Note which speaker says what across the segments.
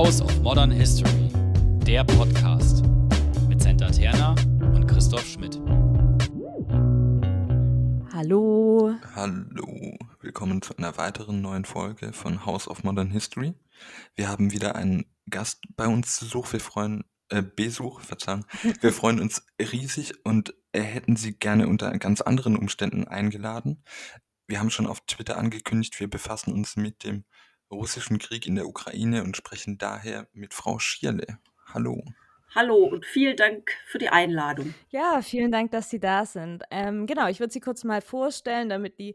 Speaker 1: House of Modern History, der Podcast mit Senta Terna und Christoph Schmidt.
Speaker 2: Hallo.
Speaker 3: Hallo, willkommen zu einer weiteren neuen Folge von House of Modern History. Wir haben wieder einen Gast bei uns zu Besuch. Wir freuen, äh, Besuch, Verzeihung. Wir freuen uns riesig und äh, hätten Sie gerne unter ganz anderen Umständen eingeladen. Wir haben schon auf Twitter angekündigt, wir befassen uns mit dem russischen Krieg in der Ukraine und sprechen daher mit Frau Schierle. Hallo.
Speaker 4: Hallo und vielen Dank für die Einladung.
Speaker 2: Ja, vielen Dank, dass Sie da sind. Ähm, genau, ich würde Sie kurz mal vorstellen, damit die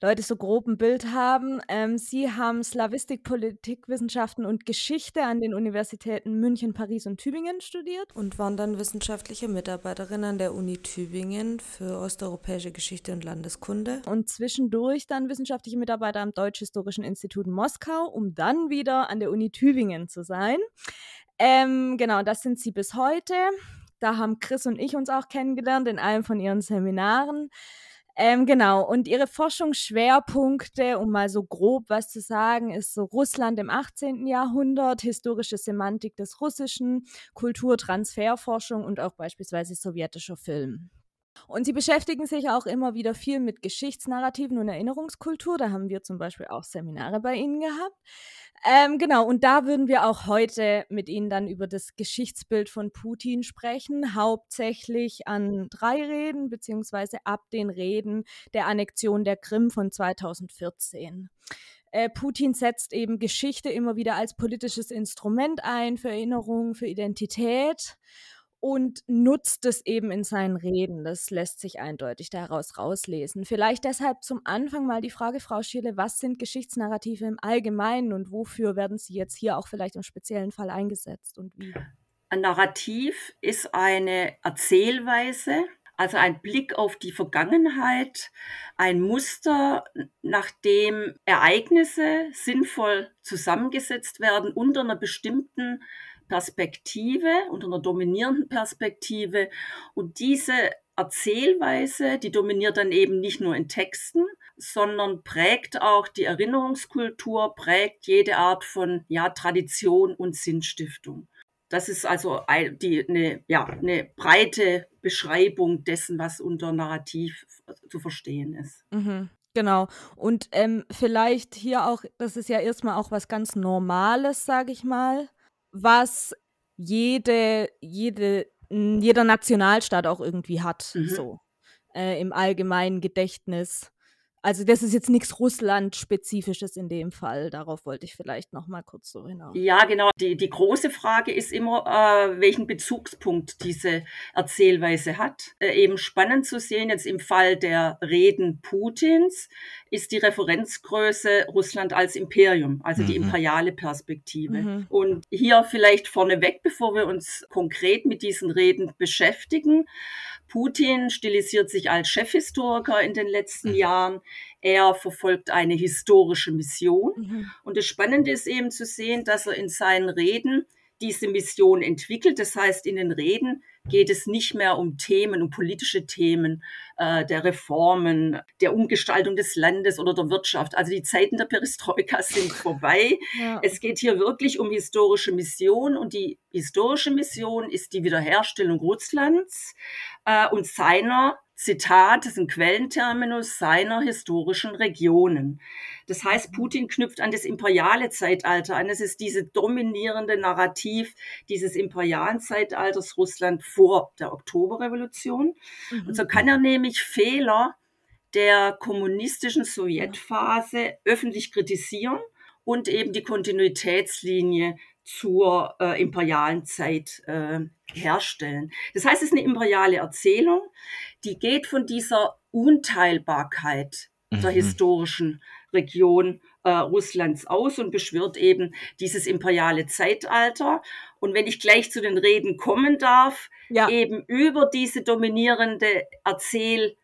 Speaker 2: Leute so grob ein Bild haben. Ähm, Sie haben Slawistik, Politikwissenschaften und Geschichte an den Universitäten München, Paris und Tübingen studiert.
Speaker 5: Und waren dann wissenschaftliche Mitarbeiterin an der Uni Tübingen für osteuropäische Geschichte und Landeskunde.
Speaker 2: Und zwischendurch dann wissenschaftliche Mitarbeiter am Deutsch-Historischen Institut Moskau, um dann wieder an der Uni Tübingen zu sein. Ähm, genau, das sind sie bis heute. Da haben Chris und ich uns auch kennengelernt in einem von ihren Seminaren. Ähm, genau, und ihre Forschungsschwerpunkte, um mal so grob was zu sagen, ist so Russland im 18. Jahrhundert, historische Semantik des Russischen, Kulturtransferforschung und auch beispielsweise sowjetischer Film. Und sie beschäftigen sich auch immer wieder viel mit Geschichtsnarrativen und Erinnerungskultur. Da haben wir zum Beispiel auch Seminare bei Ihnen gehabt. Ähm, genau, und da würden wir auch heute mit Ihnen dann über das Geschichtsbild von Putin sprechen, hauptsächlich an drei Reden, beziehungsweise ab den Reden der Annexion der Krim von 2014. Äh, Putin setzt eben Geschichte immer wieder als politisches Instrument ein für Erinnerung, für Identität und nutzt es eben in seinen Reden. Das lässt sich eindeutig daraus rauslesen. Vielleicht deshalb zum Anfang mal die Frage, Frau Schierle, was sind Geschichtsnarrative im Allgemeinen und wofür werden sie jetzt hier auch vielleicht im speziellen Fall eingesetzt und wie?
Speaker 4: Ein Narrativ ist eine Erzählweise, also ein Blick auf die Vergangenheit, ein Muster, nach dem Ereignisse sinnvoll zusammengesetzt werden unter einer bestimmten Perspektive, unter einer dominierenden Perspektive. Und diese Erzählweise, die dominiert dann eben nicht nur in Texten, sondern prägt auch die Erinnerungskultur, prägt jede Art von ja, Tradition und Sinnstiftung. Das ist also die, eine, ja, eine breite Beschreibung dessen, was unter Narrativ zu verstehen ist.
Speaker 2: Mhm. Genau. Und ähm, vielleicht hier auch, das ist ja erstmal auch was ganz Normales, sage ich mal was jede, jede, jeder Nationalstaat auch irgendwie hat, mhm. so äh, im allgemeinen Gedächtnis. Also das ist jetzt nichts Russland-spezifisches in dem Fall. Darauf wollte ich vielleicht noch mal kurz so hinaus.
Speaker 4: Ja, genau. Die, die große Frage ist immer, äh, welchen Bezugspunkt diese Erzählweise hat. Äh, eben spannend zu sehen, jetzt im Fall der Reden Putins, ist die Referenzgröße Russland als Imperium, also mhm. die imperiale Perspektive. Mhm. Und hier vielleicht vorneweg, bevor wir uns konkret mit diesen Reden beschäftigen, Putin stilisiert sich als Chefhistoriker in den letzten mhm. Jahren. Er verfolgt eine historische Mission. Mhm. Und das Spannende ist eben zu sehen, dass er in seinen Reden diese Mission entwickelt. Das heißt, in den Reden geht es nicht mehr um Themen, um politische Themen äh, der Reformen, der Umgestaltung des Landes oder der Wirtschaft. Also die Zeiten der Perestroika sind vorbei. Ja. Es geht hier wirklich um historische Mission und die historische Mission ist die Wiederherstellung Russlands äh, und seiner Zitat, das ist ein Quellenterminus seiner historischen Regionen. Das heißt, Putin knüpft an das imperiale Zeitalter an. Es ist diese dominierende Narrativ dieses imperialen Zeitalters Russland vor der Oktoberrevolution. Mhm. Und so kann er nämlich Fehler der kommunistischen Sowjetphase öffentlich kritisieren und eben die Kontinuitätslinie zur äh, imperialen Zeit äh, herstellen. Das heißt, es ist eine imperiale Erzählung, die geht von dieser Unteilbarkeit mhm. der historischen Region äh, Russlands aus und beschwört eben dieses imperiale Zeitalter. Und wenn ich gleich zu den Reden kommen darf, ja. eben über diese dominierende Erzähl äh,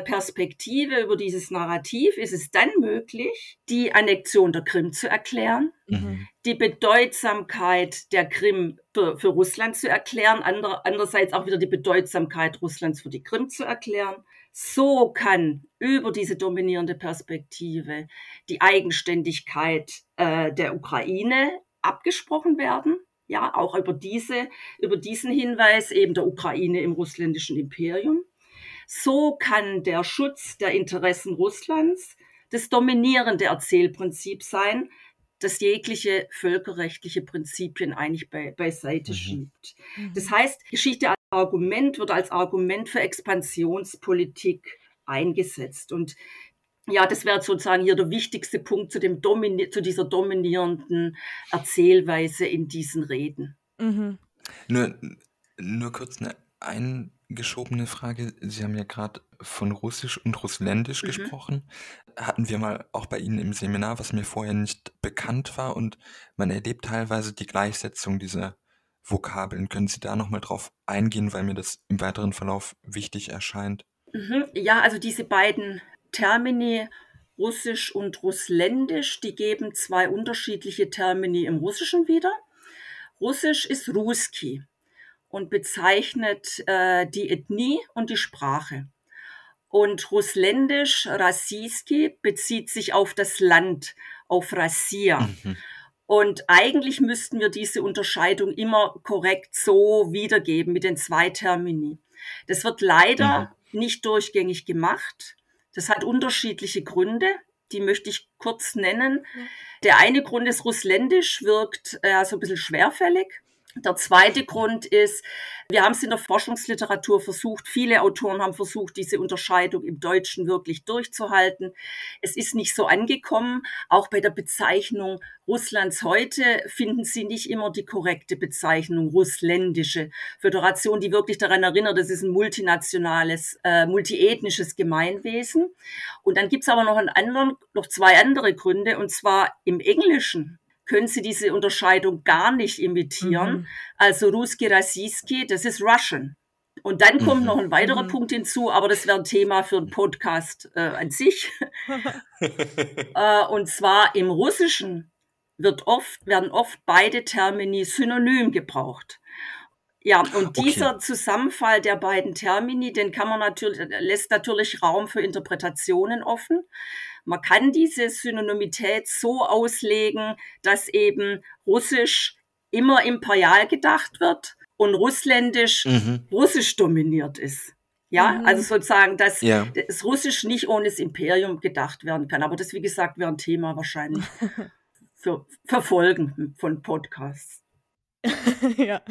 Speaker 4: Perspektive, über dieses Narrativ ist es dann möglich, die Annexion der Krim zu erklären, mhm. die Bedeutsamkeit der Krim für, für Russland zu erklären, ander, andererseits auch wieder die Bedeutsamkeit Russlands für die Krim zu erklären. So kann über diese dominierende Perspektive die Eigenständigkeit äh, der Ukraine abgesprochen werden. Ja, auch über diese, über diesen Hinweis eben der Ukraine im russländischen Imperium. So kann der Schutz der Interessen Russlands das dominierende Erzählprinzip sein, das jegliche völkerrechtliche Prinzipien eigentlich be beiseite mhm. schiebt. Mhm. Das heißt, Geschichte als Argument wird als Argument für Expansionspolitik eingesetzt. Und ja, das wäre sozusagen hier der wichtigste Punkt zu, dem Domini zu dieser dominierenden Erzählweise in diesen Reden.
Speaker 3: Mhm. Nur, nur kurz eine eingeschobene Frage. Sie haben ja gerade von Russisch und Russländisch mhm. gesprochen. Hatten wir mal auch bei Ihnen im Seminar, was mir vorher nicht bekannt war. Und man erlebt teilweise die Gleichsetzung dieser Vokabeln. Können Sie da nochmal drauf eingehen, weil mir das im weiteren Verlauf wichtig erscheint?
Speaker 4: Mhm. Ja, also diese beiden Termini Russisch und Russländisch, die geben zwei unterschiedliche Termini im Russischen wieder. Russisch ist Ruski und bezeichnet äh, die Ethnie und die Sprache. Und Russländisch, Rassiski, bezieht sich auf das Land, auf Rassia. Mhm. Und eigentlich müssten wir diese Unterscheidung immer korrekt so wiedergeben mit den zwei Termini. Das wird leider mhm. nicht durchgängig gemacht. Das hat unterschiedliche Gründe, die möchte ich kurz nennen. Ja. Der eine Grund ist, Russländisch wirkt äh, so ein bisschen schwerfällig. Der zweite Grund ist, wir haben es in der Forschungsliteratur versucht, viele Autoren haben versucht, diese Unterscheidung im Deutschen wirklich durchzuhalten. Es ist nicht so angekommen. Auch bei der Bezeichnung Russlands heute finden Sie nicht immer die korrekte Bezeichnung russländische Föderation, die wirklich daran erinnert, das ist ein multinationales, äh, multiethnisches Gemeinwesen. Und dann gibt's aber noch einen anderen, noch zwei andere Gründe, und zwar im Englischen können Sie diese Unterscheidung gar nicht imitieren. Mhm. Also Ruski Rasiski, das ist Russian. Und dann kommt mhm. noch ein weiterer mhm. Punkt hinzu, aber das wäre ein Thema für einen Podcast äh, an sich. äh, und zwar im Russischen wird oft, werden oft beide Termini synonym gebraucht. Ja, und dieser okay. Zusammenfall der beiden Termini, den kann man natürlich, lässt natürlich Raum für Interpretationen offen. Man kann diese Synonymität so auslegen, dass eben Russisch immer imperial gedacht wird und Russländisch mhm. russisch dominiert ist. Ja, mhm. also sozusagen, dass ja. das Russisch nicht ohne das Imperium gedacht werden kann. Aber das, wie gesagt, wäre ein Thema wahrscheinlich für Verfolgen von Podcasts.
Speaker 2: ja.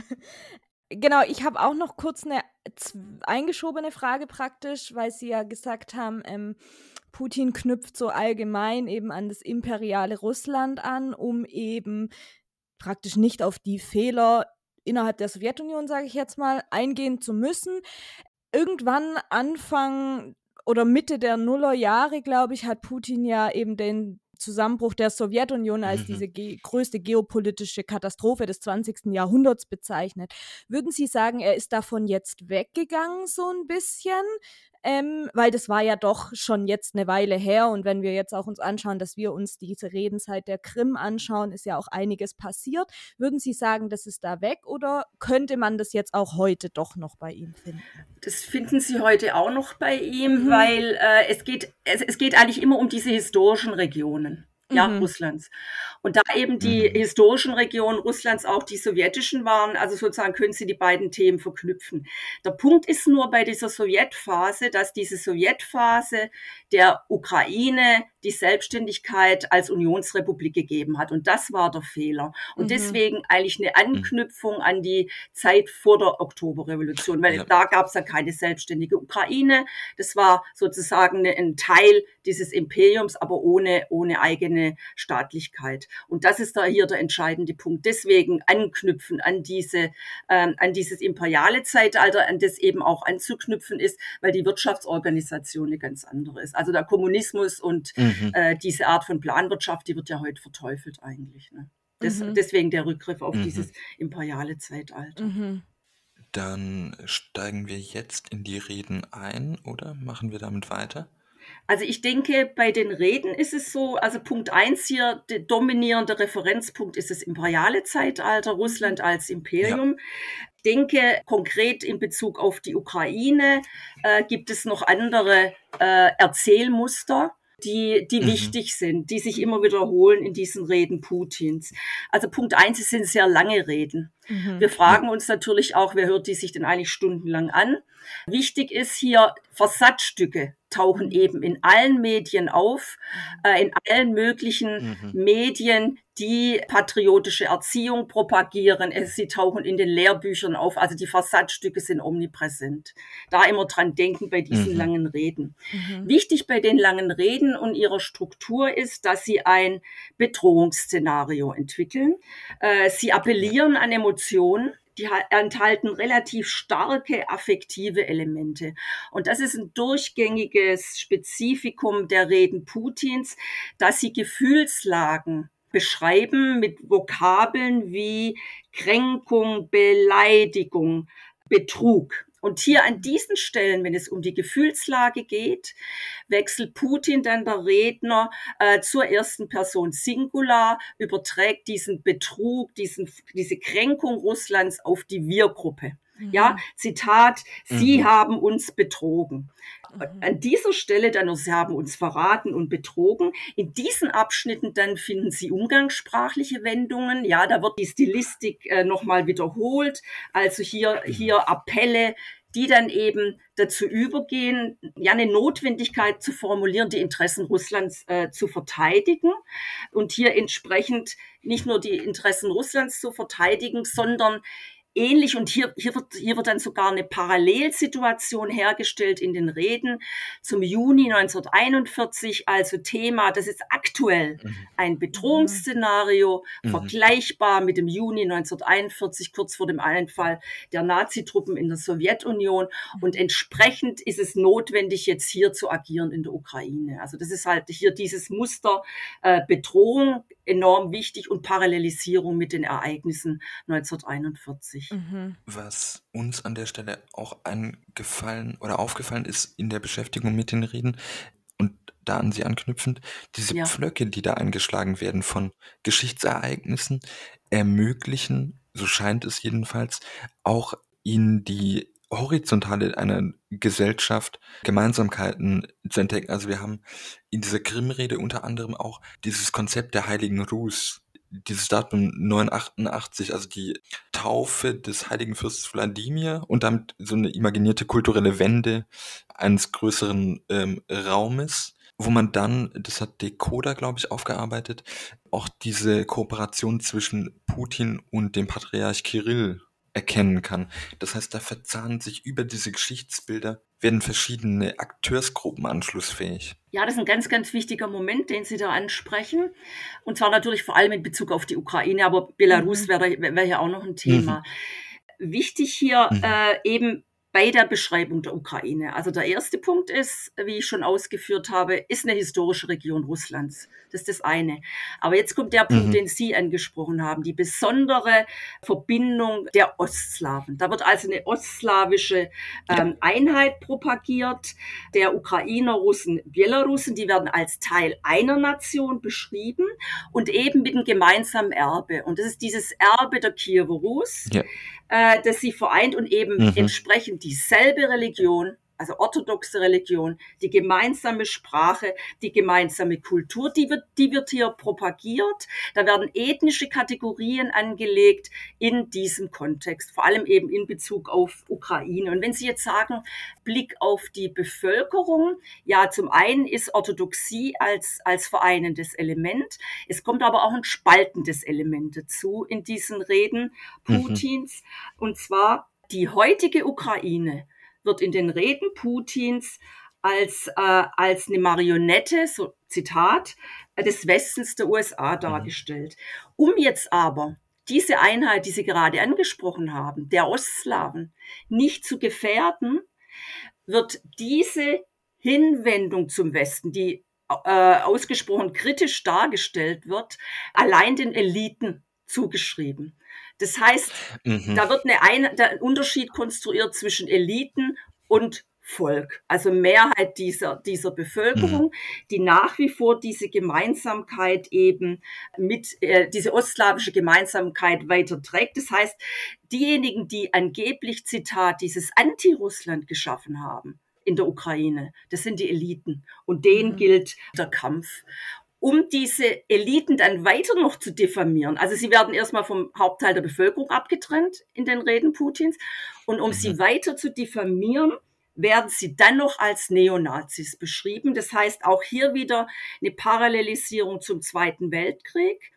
Speaker 2: Genau, ich habe auch noch kurz eine eingeschobene Frage praktisch, weil Sie ja gesagt haben, ähm, Putin knüpft so allgemein eben an das imperiale Russland an, um eben praktisch nicht auf die Fehler innerhalb der Sowjetunion, sage ich jetzt mal, eingehen zu müssen. Irgendwann Anfang oder Mitte der Nullerjahre, glaube ich, hat Putin ja eben den Zusammenbruch der Sowjetunion als mhm. diese ge größte geopolitische Katastrophe des 20. Jahrhunderts bezeichnet. Würden Sie sagen, er ist davon jetzt weggegangen so ein bisschen? Ähm, weil das war ja doch schon jetzt eine Weile her und wenn wir jetzt auch uns anschauen, dass wir uns diese Redenzeit der Krim anschauen, ist ja auch einiges passiert. Würden Sie sagen, das ist da weg oder könnte man das jetzt auch heute doch noch bei ihm finden?
Speaker 4: Das finden Sie heute auch noch bei ihm, mhm. weil äh, es, geht, es, es geht eigentlich immer um diese historischen Regionen ja, mhm. Russlands. Und da eben die mhm. historischen Regionen Russlands auch die sowjetischen waren, also sozusagen können Sie die beiden Themen verknüpfen. Der Punkt ist nur bei dieser Sowjetphase, dass diese Sowjetphase der Ukraine die Selbstständigkeit als Unionsrepublik gegeben hat. Und das war der Fehler. Und mhm. deswegen eigentlich eine Anknüpfung an die Zeit vor der Oktoberrevolution, weil ja. da gab es ja keine selbstständige Ukraine. Das war sozusagen ein Teil dieses Imperiums, aber ohne, ohne eigene Staatlichkeit. Und das ist da hier der entscheidende Punkt. Deswegen anknüpfen an diese, ähm, an dieses imperiale Zeitalter, an das eben auch anzuknüpfen ist, weil die Wirtschaftsorganisation eine ganz andere ist. Also der Kommunismus und mhm Mhm. Äh, diese Art von Planwirtschaft, die wird ja heute verteufelt eigentlich. Ne? Das, mhm. Deswegen der Rückgriff auf mhm. dieses imperiale Zeitalter. Mhm.
Speaker 3: Dann steigen wir jetzt in die Reden ein oder machen wir damit weiter?
Speaker 4: Also ich denke, bei den Reden ist es so, also Punkt eins hier, der dominierende Referenzpunkt ist das imperiale Zeitalter, Russland als Imperium. Denke, konkret in Bezug auf die Ukraine äh, gibt es noch andere äh, Erzählmuster die, die mhm. wichtig sind, die sich immer wiederholen in diesen Reden Putins. Also Punkt eins, es sind sehr lange Reden. Mhm. Wir fragen uns natürlich auch, wer hört die sich denn eigentlich stundenlang an? Wichtig ist hier, Versatzstücke tauchen eben in allen Medien auf, äh, in allen möglichen mhm. Medien, die patriotische Erziehung propagieren. Sie tauchen in den Lehrbüchern auf. Also die Versatzstücke sind omnipräsent. Da immer dran denken bei diesen mhm. langen Reden. Mhm. Wichtig bei den langen Reden und ihrer Struktur ist, dass sie ein Bedrohungsszenario entwickeln. Äh, sie appellieren an Emotionen die enthalten relativ starke affektive Elemente. Und das ist ein durchgängiges Spezifikum der Reden Putins, dass sie Gefühlslagen beschreiben mit Vokabeln wie Kränkung, Beleidigung, Betrug. Und hier an diesen Stellen, wenn es um die Gefühlslage geht, wechselt Putin dann der Redner äh, zur ersten Person Singular, überträgt diesen Betrug, diesen, diese Kränkung Russlands auf die Wir-Gruppe. Mhm. Ja, Zitat, Sie mhm. haben uns betrogen. Mhm. An dieser Stelle dann noch, Sie haben uns verraten und betrogen. In diesen Abschnitten dann finden Sie umgangssprachliche Wendungen. Ja, da wird die Stilistik äh, nochmal wiederholt. Also hier, mhm. hier Appelle, die dann eben dazu übergehen, ja eine Notwendigkeit zu formulieren, die Interessen Russlands äh, zu verteidigen und hier entsprechend nicht nur die Interessen Russlands zu verteidigen, sondern ähnlich und hier, hier, wird, hier wird dann sogar eine Parallelsituation hergestellt in den Reden zum Juni 1941, also Thema, das ist aktuell mhm. ein Bedrohungsszenario, mhm. vergleichbar mit dem Juni 1941, kurz vor dem Einfall der Nazitruppen in der Sowjetunion und entsprechend ist es notwendig, jetzt hier zu agieren in der Ukraine. Also das ist halt hier dieses Muster äh, Bedrohung enorm wichtig und Parallelisierung mit den Ereignissen 1941.
Speaker 3: Mhm. Was uns an der Stelle auch eingefallen oder aufgefallen ist in der Beschäftigung mit den Reden und da an sie anknüpfend, diese ja. Pflöcke, die da eingeschlagen werden von Geschichtsereignissen, ermöglichen, so scheint es jedenfalls, auch ihnen die Horizontale einer Gesellschaft Gemeinsamkeiten zu entdecken. Also wir haben in dieser Grimm-Rede unter anderem auch dieses Konzept der heiligen Ruß, dieses Datum 988, also die Taufe des heiligen Fürsten Wladimir und damit so eine imaginierte kulturelle Wende eines größeren ähm, Raumes, wo man dann, das hat Decoder, glaube ich, aufgearbeitet, auch diese Kooperation zwischen Putin und dem Patriarch Kirill erkennen kann. Das heißt, da verzahnen sich über diese Geschichtsbilder, werden verschiedene Akteursgruppen anschlussfähig.
Speaker 4: Ja, das ist ein ganz, ganz wichtiger Moment, den Sie da ansprechen. Und zwar natürlich vor allem in Bezug auf die Ukraine, aber Belarus mhm. wäre wär ja auch noch ein Thema. Mhm. Wichtig hier mhm. äh, eben bei der Beschreibung der Ukraine. Also der erste Punkt ist, wie ich schon ausgeführt habe, ist eine historische Region Russlands. Das ist das eine. Aber jetzt kommt der Punkt, mhm. den Sie angesprochen haben, die besondere Verbindung der Ostslawen. Da wird also eine ostslawische ähm, Einheit propagiert. Der Ukrainer, Russen, Belarusen, die werden als Teil einer Nation beschrieben und eben mit einem gemeinsamen Erbe. Und das ist dieses Erbe der Kiewer Rus. Ja äh, das sie vereint und eben mhm. entsprechend dieselbe Religion also orthodoxe Religion, die gemeinsame Sprache, die gemeinsame Kultur, die wird, die wird hier propagiert. Da werden ethnische Kategorien angelegt in diesem Kontext, vor allem eben in Bezug auf Ukraine. Und wenn Sie jetzt sagen, Blick auf die Bevölkerung, ja, zum einen ist Orthodoxie als, als vereinendes Element. Es kommt aber auch ein spaltendes Element dazu in diesen Reden mhm. Putins. Mhm. Und zwar die heutige Ukraine wird in den Reden Putins als, äh, als eine Marionette, so Zitat, des Westens der USA mhm. dargestellt. Um jetzt aber diese Einheit, die Sie gerade angesprochen haben, der Ostslawen, nicht zu gefährden, wird diese Hinwendung zum Westen, die äh, ausgesprochen kritisch dargestellt wird, allein den Eliten zugeschrieben. Das heißt, mhm. da wird eine ein, Unterschied konstruiert zwischen Eliten und Volk, also Mehrheit dieser, dieser Bevölkerung, mhm. die nach wie vor diese Gemeinsamkeit eben mit, äh, diese ostslawische Gemeinsamkeit weiterträgt. Das heißt, diejenigen, die angeblich, Zitat, dieses Anti-Russland geschaffen haben, in der Ukraine. Das sind die Eliten. Und denen
Speaker 2: Mhm.
Speaker 4: gilt der Kampf. Um diese Eliten dann weiter noch zu diffamieren, also sie werden erstmal vom Hauptteil der Bevölkerung abgetrennt in den Reden Putins, und um sie weiter zu diffamieren, werden sie dann noch als Neonazis beschrieben. Das heißt auch hier wieder eine Parallelisierung zum Zweiten Weltkrieg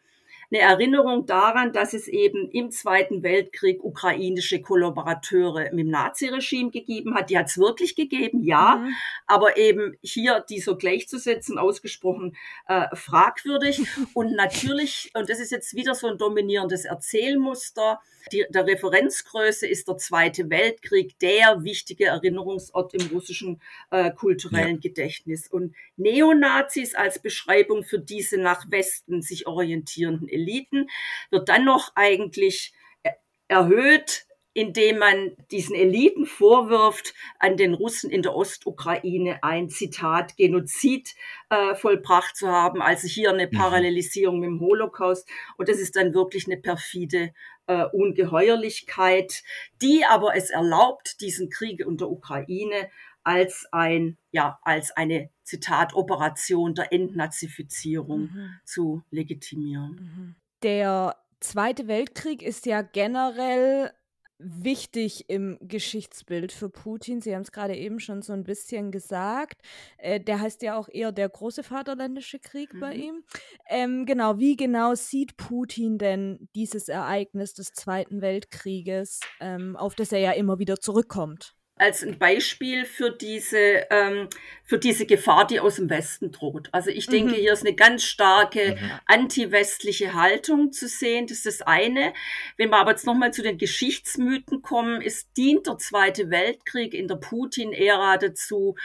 Speaker 4: eine Erinnerung daran, dass es eben im Zweiten Weltkrieg ukrainische Kollaborateure mit dem Naziregime gegeben hat. Die hat es wirklich gegeben, ja,
Speaker 2: Mhm.
Speaker 4: aber eben hier die so gleichzusetzen, ausgesprochen äh, fragwürdig. Und natürlich, und das ist jetzt wieder so ein dominierendes Erzählmuster, die, der Referenzgröße ist der Zweite Weltkrieg der wichtige Erinnerungsort im russischen äh, kulturellen Gedächtnis. Und Neonazis als Beschreibung für diese nach Westen sich orientierenden Eliten wird dann noch eigentlich er- erhöht, indem man diesen Eliten vorwirft, an den Russen in der Ostukraine ein Zitat Genozid äh, vollbracht zu haben, also hier eine
Speaker 3: Mhm.
Speaker 4: Parallelisierung mit dem Holocaust. Und das ist dann wirklich eine perfide äh, Ungeheuerlichkeit, die aber es erlaubt, diesen Krieg in der Ukraine als ein, ja, als eine, Zitat, Operation der Entnazifizierung
Speaker 2: Mhm.
Speaker 4: zu legitimieren.
Speaker 2: Mhm. Der Zweite Weltkrieg ist ja generell wichtig im Geschichtsbild für Putin. Sie haben es gerade eben schon so ein bisschen gesagt. Äh, der heißt ja auch eher der große Vaterländische Krieg bei
Speaker 4: Mhm.
Speaker 2: ihm. Ähm, genau, wie genau sieht Putin denn dieses Ereignis des Zweiten Weltkrieges, ähm, auf das er ja immer wieder zurückkommt?
Speaker 4: Als ein Beispiel für diese, ähm, für diese Gefahr, die aus dem Westen droht. Also ich denke,
Speaker 2: Mhm.
Speaker 4: hier ist eine ganz starke
Speaker 3: Mhm.
Speaker 4: anti-westliche Haltung zu sehen. Das ist das eine. Wenn wir aber jetzt nochmal zu den Geschichtsmythen kommen, ist, dient der Zweite Weltkrieg in der Putin-Ära dazu,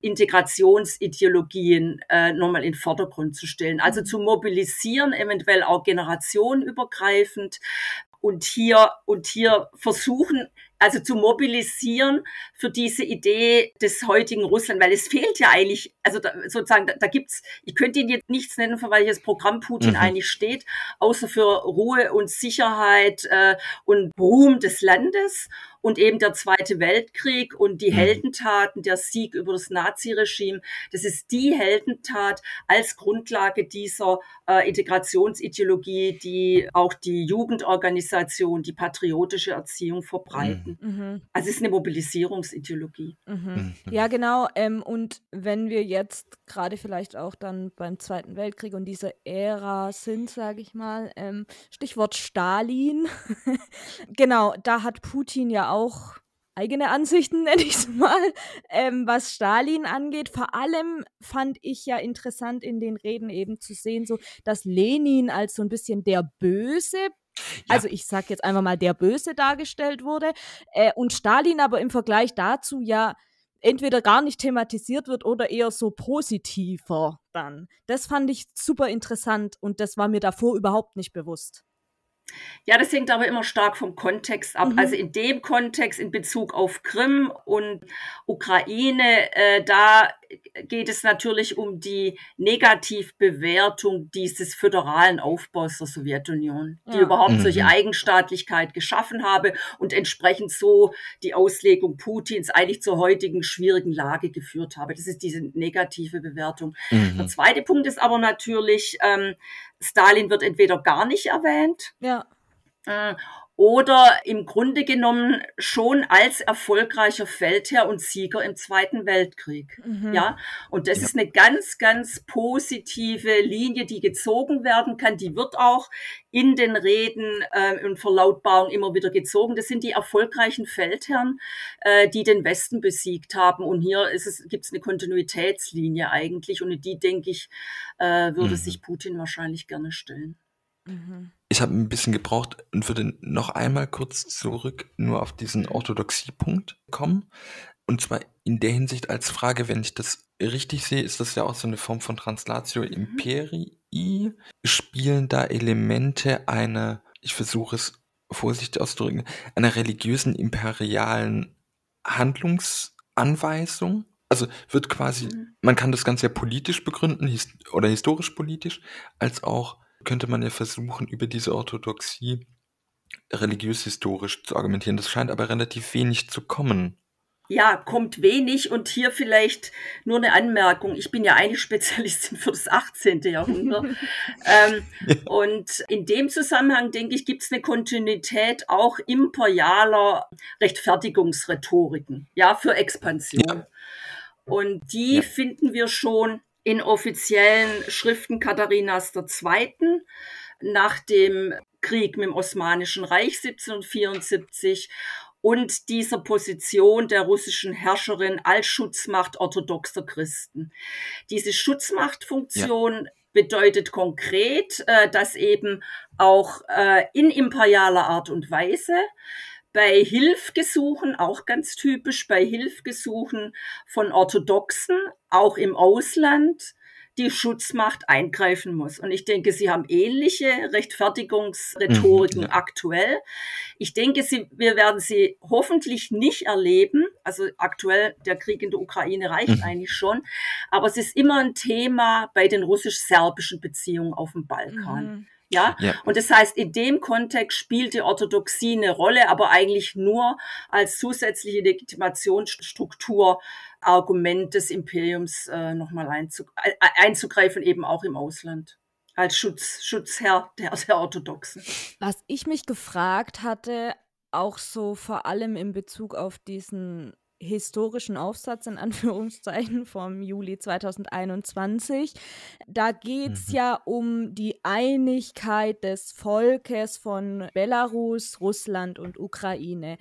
Speaker 4: Integrationsideologien äh, nochmal in den Vordergrund zu stellen. Also zu mobilisieren, eventuell auch generationenübergreifend und hier, und hier versuchen, also zu mobilisieren für diese Idee des heutigen Russland, weil es fehlt ja eigentlich, also da, sozusagen, da, da gibt's, ich könnte ihn jetzt nichts nennen, für welches Programm Putin
Speaker 3: Mhm.
Speaker 4: eigentlich steht, außer für Ruhe und Sicherheit äh, und Ruhm des Landes und eben der Zweite Weltkrieg und die
Speaker 3: Mhm.
Speaker 4: Heldentaten, der Sieg über das Naziregime. Das ist die Heldentat als Grundlage dieser äh, Integrationsideologie, die auch die Jugendorganisation, die patriotische Erziehung verbreiten.
Speaker 2: Mhm.
Speaker 4: Also es ist eine Mobilisierungsideologie.
Speaker 2: Mhm.
Speaker 3: Mhm.
Speaker 2: Ja, genau. Ähm, und wenn wir jetzt gerade vielleicht auch dann beim Zweiten Weltkrieg und dieser Ära sind, sage ich mal, ähm, Stichwort Stalin. genau, da hat Putin ja auch eigene Ansichten, nenne ich es mal, ähm, was Stalin angeht. Vor allem fand ich ja interessant in den Reden eben zu sehen, so dass Lenin als so ein bisschen der Böse
Speaker 3: Ja.
Speaker 2: also ich sag jetzt einfach mal, der Böse dargestellt wurde äh, und Stalin aber im Vergleich dazu ja entweder gar nicht thematisiert wird oder eher so positiver dann. Das fand ich super interessant und das war mir davor überhaupt nicht bewusst.
Speaker 4: Ja, das hängt aber immer stark vom Kontext ab.
Speaker 2: Mhm.
Speaker 4: Also in dem Kontext in Bezug auf Krim und Ukraine, äh, da geht es natürlich um die Negativbewertung dieses föderalen Aufbaus der Sowjetunion, die
Speaker 2: Ja.
Speaker 4: überhaupt
Speaker 3: Mhm.
Speaker 4: solche Eigenstaatlichkeit geschaffen habe und entsprechend so die Auslegung Putins eigentlich zur heutigen schwierigen Lage geführt habe. Das ist diese negative Bewertung. Der
Speaker 3: Mhm.
Speaker 4: zweite Punkt ist aber natürlich, ähm, Stalin wird entweder gar nicht erwähnt,
Speaker 2: Ja.
Speaker 4: Oder im Grunde genommen schon als erfolgreicher Feldherr und Sieger im Zweiten Weltkrieg.
Speaker 2: Mhm.
Speaker 4: Ja, und das
Speaker 3: Ja.
Speaker 4: ist eine ganz, ganz positive Linie, die gezogen werden kann. Die wird auch in den Reden äh, und Verlautbarungen immer wieder gezogen. Das sind die erfolgreichen Feldherren, äh, die den Westen besiegt haben. Und hier ist es, gibt es eine Kontinuitätslinie eigentlich. Und die, denke ich, äh, würde
Speaker 3: Mhm.
Speaker 4: sich Putin wahrscheinlich gerne stellen.
Speaker 2: Mhm.
Speaker 3: Ich habe ein bisschen gebraucht und würde noch einmal kurz zurück nur auf diesen Orthodoxiepunkt kommen. Und zwar in der Hinsicht als Frage, wenn ich das richtig sehe, ist das ja auch so eine Form von Translatio Imperii. Spielen da Elemente einer, ich versuche es vorsichtig auszudrücken, einer religiösen imperialen Handlungsanweisung? Also wird quasi,
Speaker 4: Mhm.
Speaker 3: man kann das Ganze ja politisch begründen his oder historisch politisch, als auch könnte man ja versuchen, über diese Orthodoxie religiös-historisch zu argumentieren. Das scheint aber relativ wenig zu kommen.
Speaker 4: Ja, kommt wenig und hier vielleicht nur eine Anmerkung. Ich bin ja eigentlich Spezialistin für das 18. Jahrhundert. ähm, und in dem Zusammenhang, denke ich, gibt es eine Kontinuität auch imperialer Rechtfertigungsrhetoriken, ja, für Expansion. Ja. Und die ja. finden wir schon in offiziellen Schriften Katharinas II. nach dem Krieg mit dem Osmanischen Reich 1774 und dieser Position der russischen Herrscherin als Schutzmacht orthodoxer Christen. Diese Schutzmachtfunktion ja. bedeutet konkret, äh, dass eben auch äh, in imperialer Art und Weise bei Hilfgesuchen, auch ganz typisch, bei Hilfgesuchen von Orthodoxen, auch im Ausland, die Schutzmacht eingreifen muss. Und ich denke, Sie haben ähnliche Rechtfertigungsrhetoriken mhm, ja. aktuell. Ich denke, Sie, wir werden sie hoffentlich nicht erleben. Also aktuell der Krieg in der Ukraine reicht mhm. eigentlich schon. Aber es ist immer ein Thema bei den russisch-serbischen Beziehungen auf dem Balkan. Mhm. Ja? ja? Und das heißt, in dem Kontext spielt die Orthodoxie eine Rolle, aber eigentlich nur als zusätzliche Legitimationsstruktur Argument des Imperiums äh, nochmal einzug äh, einzugreifen, eben auch im Ausland. Als Schutz, Schutzherr der, der Orthodoxen.
Speaker 2: Was ich mich gefragt hatte, auch so vor allem in Bezug auf diesen historischen Aufsatz in Anführungszeichen vom Juli 2021. Da geht es mhm. ja um die Einigkeit des Volkes von Belarus, Russland und Ukraine.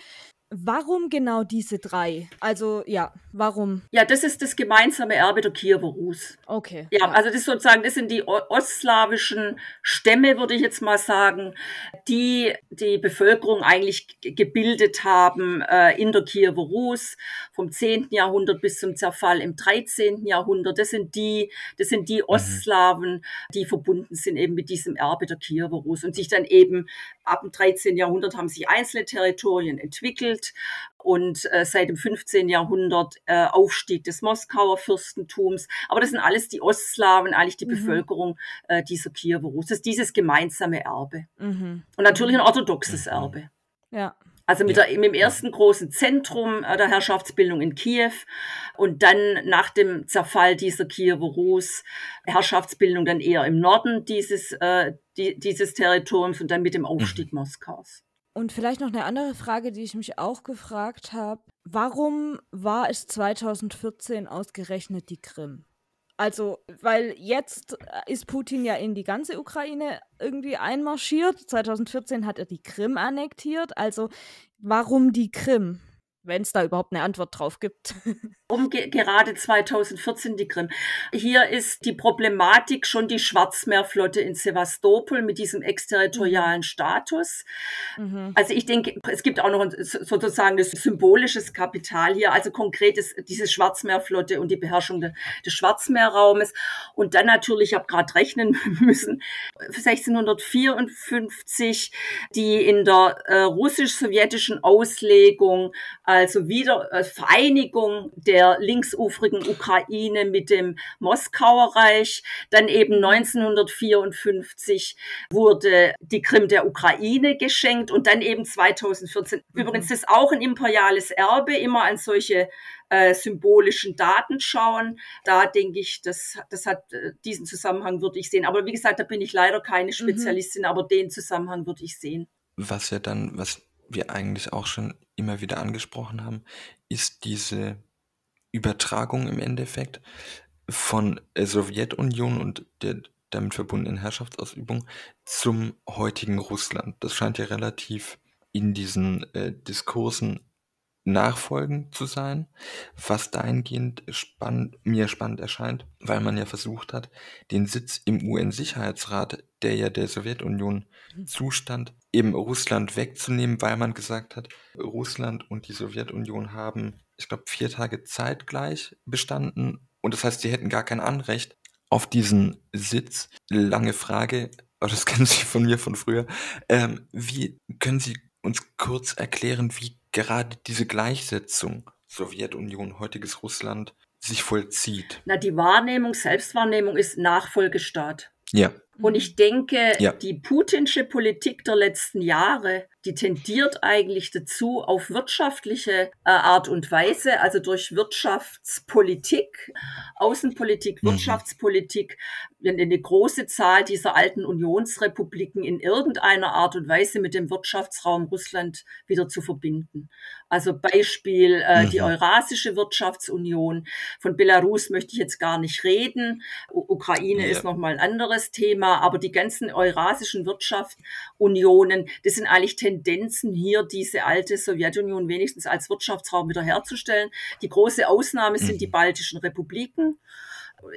Speaker 2: Warum genau diese drei? Also ja, warum?
Speaker 4: Ja, das ist das gemeinsame Erbe der Kiewer Rus.
Speaker 2: Okay.
Speaker 4: Ja, also das sozusagen, das sind die ostslawischen Stämme, würde ich jetzt mal sagen, die die Bevölkerung eigentlich gebildet haben äh, in der Kiewer Rus vom 10. Jahrhundert bis zum Zerfall im 13. Jahrhundert. Das sind die, das sind die mhm. Ostslawen, die verbunden sind eben mit diesem Erbe der Kiewer Rus und sich dann eben ab dem 13. Jahrhundert haben sich einzelne Territorien entwickelt entwickelt und äh, seit dem 15. Jahrhundert äh, Aufstieg des Moskauer Fürstentums. Aber das sind alles die Ostslawen, eigentlich die mhm. Bevölkerung äh, dieser Kiewer Rus. Das ist dieses gemeinsame Erbe. Mhm. Und natürlich ein orthodoxes mhm. Erbe.
Speaker 2: Ja.
Speaker 4: Also mit, der, mit dem ersten großen Zentrum äh, der Herrschaftsbildung in Kiew und dann nach dem Zerfall dieser Kiewer Rus Herrschaftsbildung dann eher im Norden dieses, äh, die, dieses Territoriums und dann mit dem Aufstieg mhm. Moskaus.
Speaker 2: Und vielleicht noch eine andere Frage, die ich mich auch gefragt habe. Warum war es 2014 ausgerechnet die Krim? Also, weil jetzt ist Putin ja in die ganze Ukraine irgendwie einmarschiert. 2014 hat er die Krim annektiert. Also, warum die Krim? Wenn es da überhaupt eine Antwort drauf gibt.
Speaker 4: um ge gerade 2014 die Krim. Hier ist die Problematik schon die Schwarzmeerflotte in Sevastopol mit diesem exterritorialen mhm. Status. Mhm. Also ich denke, es gibt auch noch ein, sozusagen das symbolisches Kapital hier, also konkret ist diese Schwarzmeerflotte und die Beherrschung de, des Schwarzmeerraumes. Und dann natürlich, ich habe gerade rechnen müssen, 1654 die in der äh, russisch-sowjetischen Auslegung also wieder äh, Vereinigung der linksufrigen Ukraine mit dem Moskauer Reich. Dann eben 1954 wurde die Krim der Ukraine geschenkt und dann eben 2014. Mhm. Übrigens das ist auch ein imperiales Erbe, immer an solche äh, symbolischen Daten schauen. Da denke ich, das, das hat äh, diesen Zusammenhang würde ich sehen. Aber wie gesagt, da bin ich leider keine mhm. Spezialistin, mhm. aber den Zusammenhang würde ich sehen.
Speaker 3: Was ja dann, was wir eigentlich auch schon immer wieder angesprochen haben, ist diese Übertragung im Endeffekt von der Sowjetunion und der damit verbundenen Herrschaftsausübung zum heutigen Russland. Das scheint ja relativ in diesen äh, Diskursen nachfolgend zu sein, was dahingehend spannend, mir spannend erscheint, weil man ja versucht hat, den Sitz im UN-Sicherheitsrat, der ja der Sowjetunion mhm. zustand, eben Russland wegzunehmen, weil man gesagt hat, Russland und die Sowjetunion haben, ich glaube, vier Tage zeitgleich bestanden und das heißt, sie hätten gar kein Anrecht auf diesen Sitz. Lange Frage, aber das kennen Sie von mir von früher. Ähm, wie können Sie uns kurz erklären, wie gerade diese Gleichsetzung Sowjetunion, heutiges Russland sich vollzieht?
Speaker 4: Na, die Wahrnehmung, Selbstwahrnehmung ist Nachfolgestaat.
Speaker 3: Ja.
Speaker 4: Und ich denke, ja. die putinsche Politik der letzten Jahre die tendiert eigentlich dazu, auf wirtschaftliche äh, Art und Weise, also durch Wirtschaftspolitik, Außenpolitik, mhm. Wirtschaftspolitik, eine große Zahl dieser alten Unionsrepubliken in irgendeiner Art und Weise mit dem Wirtschaftsraum Russland wieder zu verbinden. Also Beispiel äh, mhm. die Eurasische Wirtschaftsunion. Von Belarus möchte ich jetzt gar nicht reden. U Ukraine ja. ist nochmal ein anderes Thema, aber die ganzen eurasischen Wirtschaftsunionen, das sind eigentlich Tendenzen hier, diese alte Sowjetunion wenigstens als Wirtschaftsraum wiederherzustellen. Die große Ausnahme mhm. sind die mhm. baltischen Republiken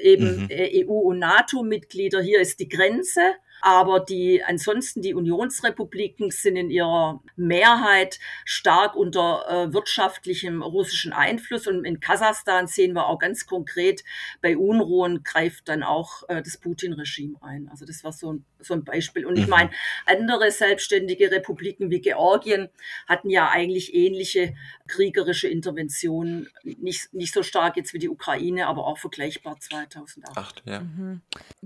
Speaker 4: eben mhm. EU- und NATO-Mitglieder. Hier ist die Grenze. Aber die, ansonsten die Unionsrepubliken sind in ihrer Mehrheit stark unter äh, wirtschaftlichem russischen Einfluss. Und in Kasachstan sehen wir auch ganz konkret, bei Unruhen greift dann auch äh, das Putin-Regime ein. Also das war so ein, so ein Beispiel. Und ich mhm. meine, andere selbstständige Republiken wie Georgien hatten ja eigentlich ähnliche kriegerische Interventionen. Nicht, nicht so stark jetzt wie die Ukraine, aber auch vergleichbar 2008. Acht,
Speaker 2: ja. Mhm.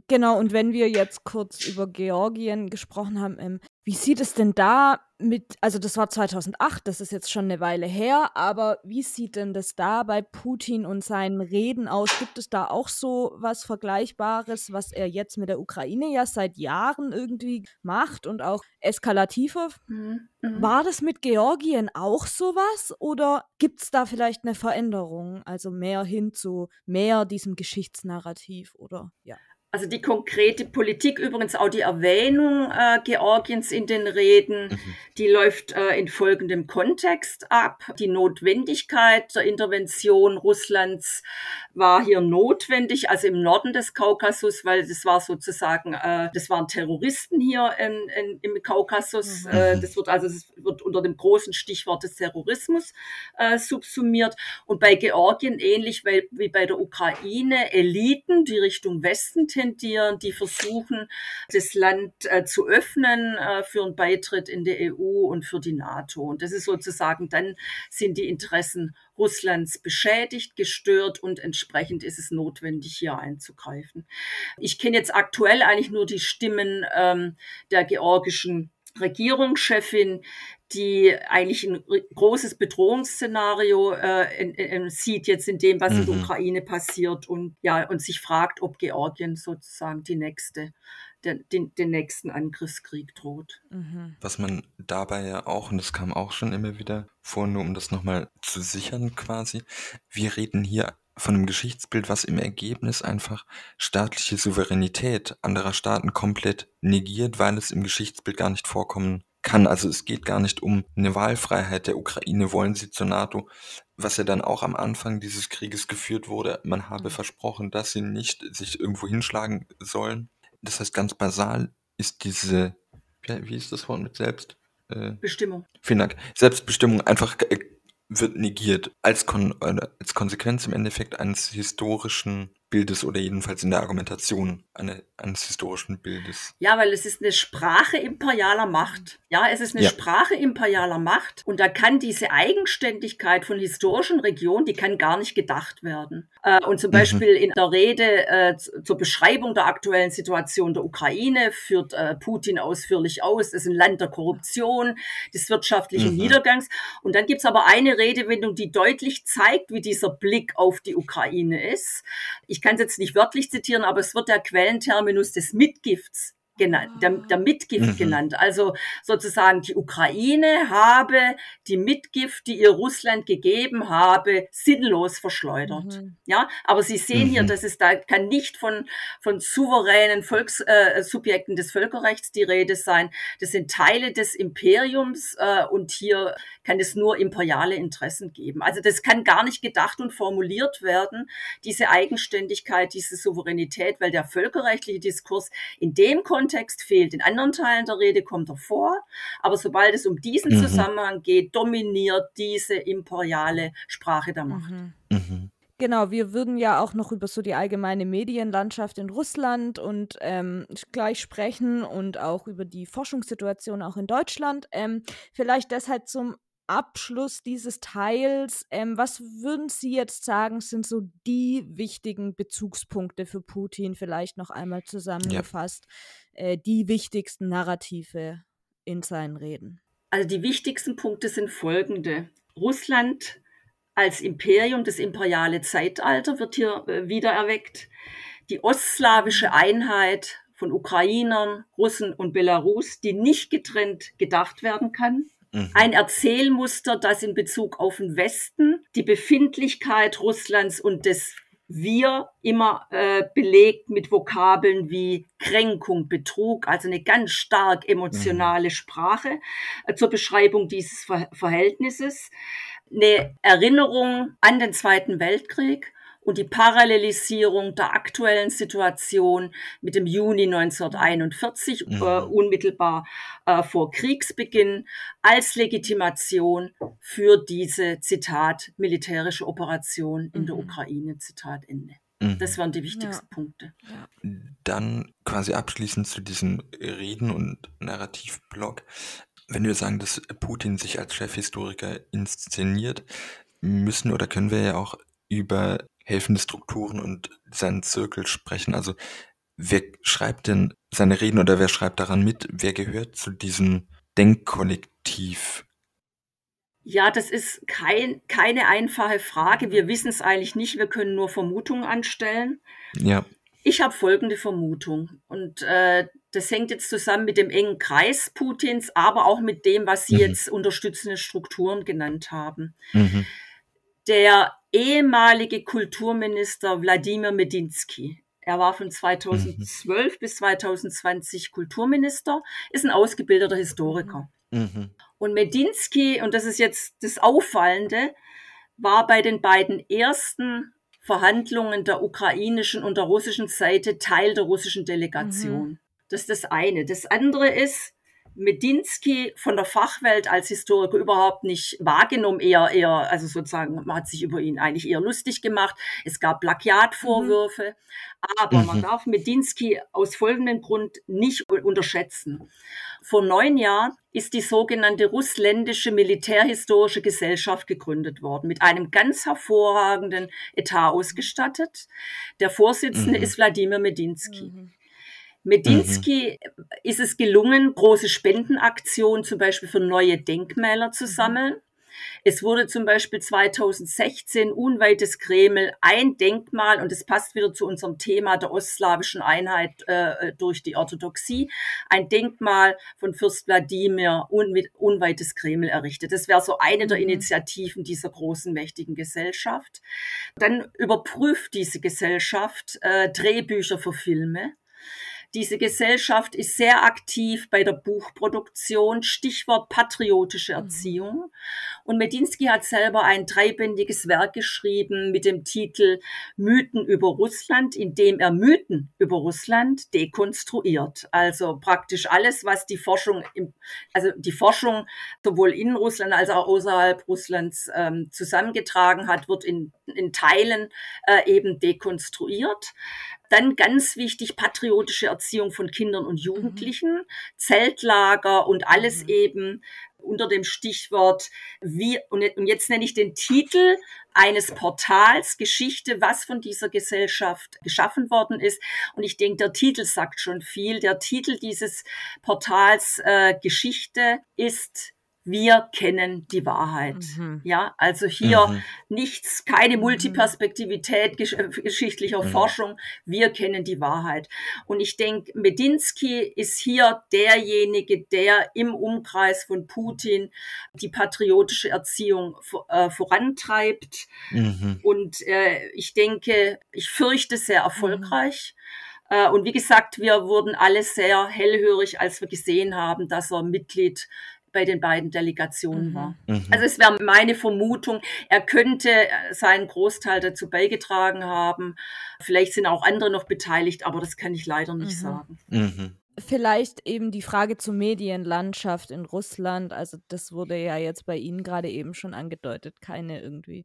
Speaker 2: Genau, und wenn wir jetzt kurz über Georgien gesprochen haben, ähm, wie sieht es denn da mit, also das war 2008, das ist jetzt schon eine Weile her, aber wie sieht denn das da bei Putin und seinen Reden aus? Gibt es da auch so was Vergleichbares, was er jetzt mit der Ukraine ja seit Jahren irgendwie macht und auch eskalativer? Mhm. Mhm. War das mit Georgien auch sowas oder gibt es da vielleicht eine Veränderung, also mehr hin zu mehr diesem Geschichtsnarrativ oder ja?
Speaker 4: Also die konkrete Politik, übrigens auch die Erwähnung äh, Georgiens in den Reden, mhm. die läuft äh, in folgendem Kontext ab. Die Notwendigkeit der Intervention Russlands war hier notwendig, also im Norden des Kaukasus, weil das war sozusagen, äh, das waren Terroristen hier in, in, im Kaukasus. Mhm. Äh, das wird also das wird unter dem großen Stichwort des Terrorismus äh, subsumiert. Und bei Georgien ähnlich wie, wie bei der Ukraine Eliten, die Richtung Westen tendieren, die versuchen, das Land äh, zu öffnen äh, für einen Beitritt in die EU und für die NATO. Und das ist sozusagen, dann sind die Interessen Russlands beschädigt, gestört und entsprechend ist es notwendig, hier einzugreifen. Ich kenne jetzt aktuell eigentlich nur die Stimmen ähm, der georgischen Regierungschefin, die eigentlich ein großes Bedrohungsszenario äh, in, in, sieht jetzt in dem, was mhm. in der. Ukraine passiert und ja und sich fragt, ob Georgien sozusagen die nächste den, den, den nächsten Angriffskrieg droht.
Speaker 3: Mhm. Was man dabei ja auch, und das kam auch schon immer wieder vor, nur um das nochmal zu sichern quasi, wir reden hier von einem Geschichtsbild, was im Ergebnis einfach staatliche Souveränität anderer Staaten komplett negiert, weil es im Geschichtsbild gar nicht vorkommen kann. Also es geht gar nicht um eine Wahlfreiheit der Ukraine, wollen sie zur NATO, was ja dann auch am Anfang dieses Krieges geführt wurde. Man habe mhm. versprochen, dass sie nicht sich irgendwo hinschlagen sollen. Das heißt, ganz basal ist diese, wie, ist das Wort mit Selbst?
Speaker 4: Äh, Bestimmung.
Speaker 3: Vielen Dank. Selbstbestimmung einfach äh, wird negiert. Als, Kon als Konsequenz im Endeffekt eines historischen Bildes oder jedenfalls in der Argumentation eine, eines historischen Bildes.
Speaker 4: Ja, weil es ist eine Sprache imperialer Macht. Ja, es ist eine ja. Sprache imperialer Macht und da kann diese Eigenständigkeit von historischen Regionen, die kann gar nicht gedacht werden. Äh, und zum mhm. Beispiel in der Rede äh, zur Beschreibung der aktuellen Situation der Ukraine führt äh, Putin ausführlich aus, es ist ein Land der Korruption, des wirtschaftlichen mhm. Niedergangs. Und dann gibt's aber eine Redewendung, die deutlich zeigt, wie dieser Blick auf die Ukraine ist. Ich ich kann es jetzt nicht wörtlich zitieren, aber es wird der Quellenterminus des Mitgifts genannt, der, der Mitgift mhm. genannt. Also sozusagen die Ukraine habe die Mitgift, die ihr Russland gegeben habe, sinnlos verschleudert. Mhm. Ja, aber Sie sehen mhm. hier, dass es da kann nicht von, von souveränen Volkssubjekten äh, des Völkerrechts die Rede sein. Das sind Teile des Imperiums äh, und hier kann es nur imperiale Interessen geben. Also das kann gar nicht gedacht und formuliert werden, diese Eigenständigkeit, diese Souveränität, weil der völkerrechtliche Diskurs in dem Kontext fehlt. In anderen Teilen der Rede kommt er vor, aber sobald es um diesen mhm. Zusammenhang geht, dominiert diese imperiale Sprache der Macht. Mhm.
Speaker 2: Mhm. Genau, wir würden ja auch noch über so die allgemeine Medienlandschaft in Russland und ähm, gleich sprechen und auch über die Forschungssituation auch in Deutschland. Ähm, vielleicht deshalb zum Abschluss dieses Teils, ähm, was würden Sie jetzt sagen, sind so die wichtigen Bezugspunkte für Putin, vielleicht noch einmal zusammengefasst, ja. äh, die wichtigsten Narrative in seinen Reden?
Speaker 4: Also die wichtigsten Punkte sind folgende. Russland als Imperium, das imperiale Zeitalter wird hier äh, wiedererweckt. Die ostslawische Einheit von Ukrainern, Russen und Belarus, die nicht getrennt gedacht werden kann. Mhm. Ein Erzählmuster, das in Bezug auf den Westen die Befindlichkeit Russlands und des wir immer äh, belegt mit Vokabeln wie Kränkung, Betrug, also eine ganz stark emotionale mhm. Sprache äh, zur Beschreibung dieses Ver Verhältnisses, eine Erinnerung an den Zweiten Weltkrieg und die Parallelisierung der aktuellen Situation mit dem Juni 1941, mhm. äh, unmittelbar äh, vor Kriegsbeginn, als Legitimation für diese, Zitat, militärische Operation in mhm. der Ukraine, Zitat Ende. Mhm. Das waren die wichtigsten ja. Punkte.
Speaker 3: Dann quasi abschließend zu diesem Reden- und Narrativblock. Wenn wir sagen, dass Putin sich als Chefhistoriker inszeniert, müssen oder können wir ja auch über helfende Strukturen und seinen Zirkel sprechen. Also wer schreibt denn seine Reden oder wer schreibt daran mit? Wer gehört zu diesem Denkkollektiv?
Speaker 4: Ja, das ist kein, keine einfache Frage. Wir wissen es eigentlich nicht. Wir können nur Vermutungen anstellen.
Speaker 3: Ja.
Speaker 4: Ich habe folgende Vermutung und äh, das hängt jetzt zusammen mit dem engen Kreis Putins, aber auch mit dem, was Sie mhm. jetzt unterstützende Strukturen genannt haben. Mhm. Der ehemalige Kulturminister Wladimir Medinsky. Er war von 2012 mhm. bis 2020 Kulturminister, ist ein ausgebildeter Historiker. Mhm. Und Medinsky, und das ist jetzt das Auffallende, war bei den beiden ersten Verhandlungen der ukrainischen und der russischen Seite Teil der russischen Delegation. Mhm. Das ist das eine. Das andere ist, Medinsky von der Fachwelt als Historiker überhaupt nicht wahrgenommen, eher, eher, also sozusagen, man hat sich über ihn eigentlich eher lustig gemacht. Es gab Plagiatvorwürfe, mhm. aber mhm. man darf Medinsky aus folgendem Grund nicht unterschätzen. Vor neun Jahren ist die sogenannte Russländische Militärhistorische Gesellschaft gegründet worden, mit einem ganz hervorragenden Etat ausgestattet. Der Vorsitzende mhm. ist Wladimir Medinsky. Mhm. Medinsky mhm. ist es gelungen, große Spendenaktionen zum Beispiel für neue Denkmäler zu mhm. sammeln. Es wurde zum Beispiel 2016 unweit des Kreml ein Denkmal, und es passt wieder zu unserem Thema der ostslawischen Einheit äh, durch die Orthodoxie, ein Denkmal von Fürst Wladimir unweit des Kreml errichtet. Das wäre so eine der mhm. Initiativen dieser großen, mächtigen Gesellschaft. Dann überprüft diese Gesellschaft äh, Drehbücher für Filme. Diese Gesellschaft ist sehr aktiv bei der Buchproduktion, Stichwort patriotische mhm. Erziehung. Und Medinsky hat selber ein dreibändiges Werk geschrieben mit dem Titel Mythen über Russland, in dem er Mythen über Russland dekonstruiert. Also praktisch alles, was die Forschung, im, also die Forschung sowohl in Russland als auch außerhalb Russlands ähm, zusammengetragen hat, wird in, in Teilen äh, eben dekonstruiert. Dann ganz wichtig, patriotische Erziehung von Kindern und Jugendlichen, mhm. Zeltlager und alles mhm. eben unter dem Stichwort wie, und jetzt nenne ich den Titel eines Portals Geschichte, was von dieser Gesellschaft geschaffen worden ist. Und ich denke, der Titel sagt schon viel. Der Titel dieses Portals äh, Geschichte ist wir kennen die Wahrheit. Mhm. Ja, also hier mhm. nichts, keine mhm. Multiperspektivität gesch äh, geschichtlicher mhm. Forschung. Wir kennen die Wahrheit. Und ich denke, Medinsky ist hier derjenige, der im Umkreis von Putin die patriotische Erziehung äh, vorantreibt. Mhm. Und äh, ich denke, ich fürchte sehr erfolgreich. Äh, und wie gesagt, wir wurden alle sehr hellhörig, als wir gesehen haben, dass er Mitglied bei den beiden Delegationen mhm. war. Mhm. Also es wäre meine Vermutung, er könnte äh, seinen Großteil dazu beigetragen haben. Vielleicht sind auch andere noch beteiligt, aber das kann ich leider nicht mhm. sagen.
Speaker 2: Mhm vielleicht eben die Frage zur Medienlandschaft in Russland. Also das wurde ja jetzt bei Ihnen gerade eben schon angedeutet. Keine irgendwie,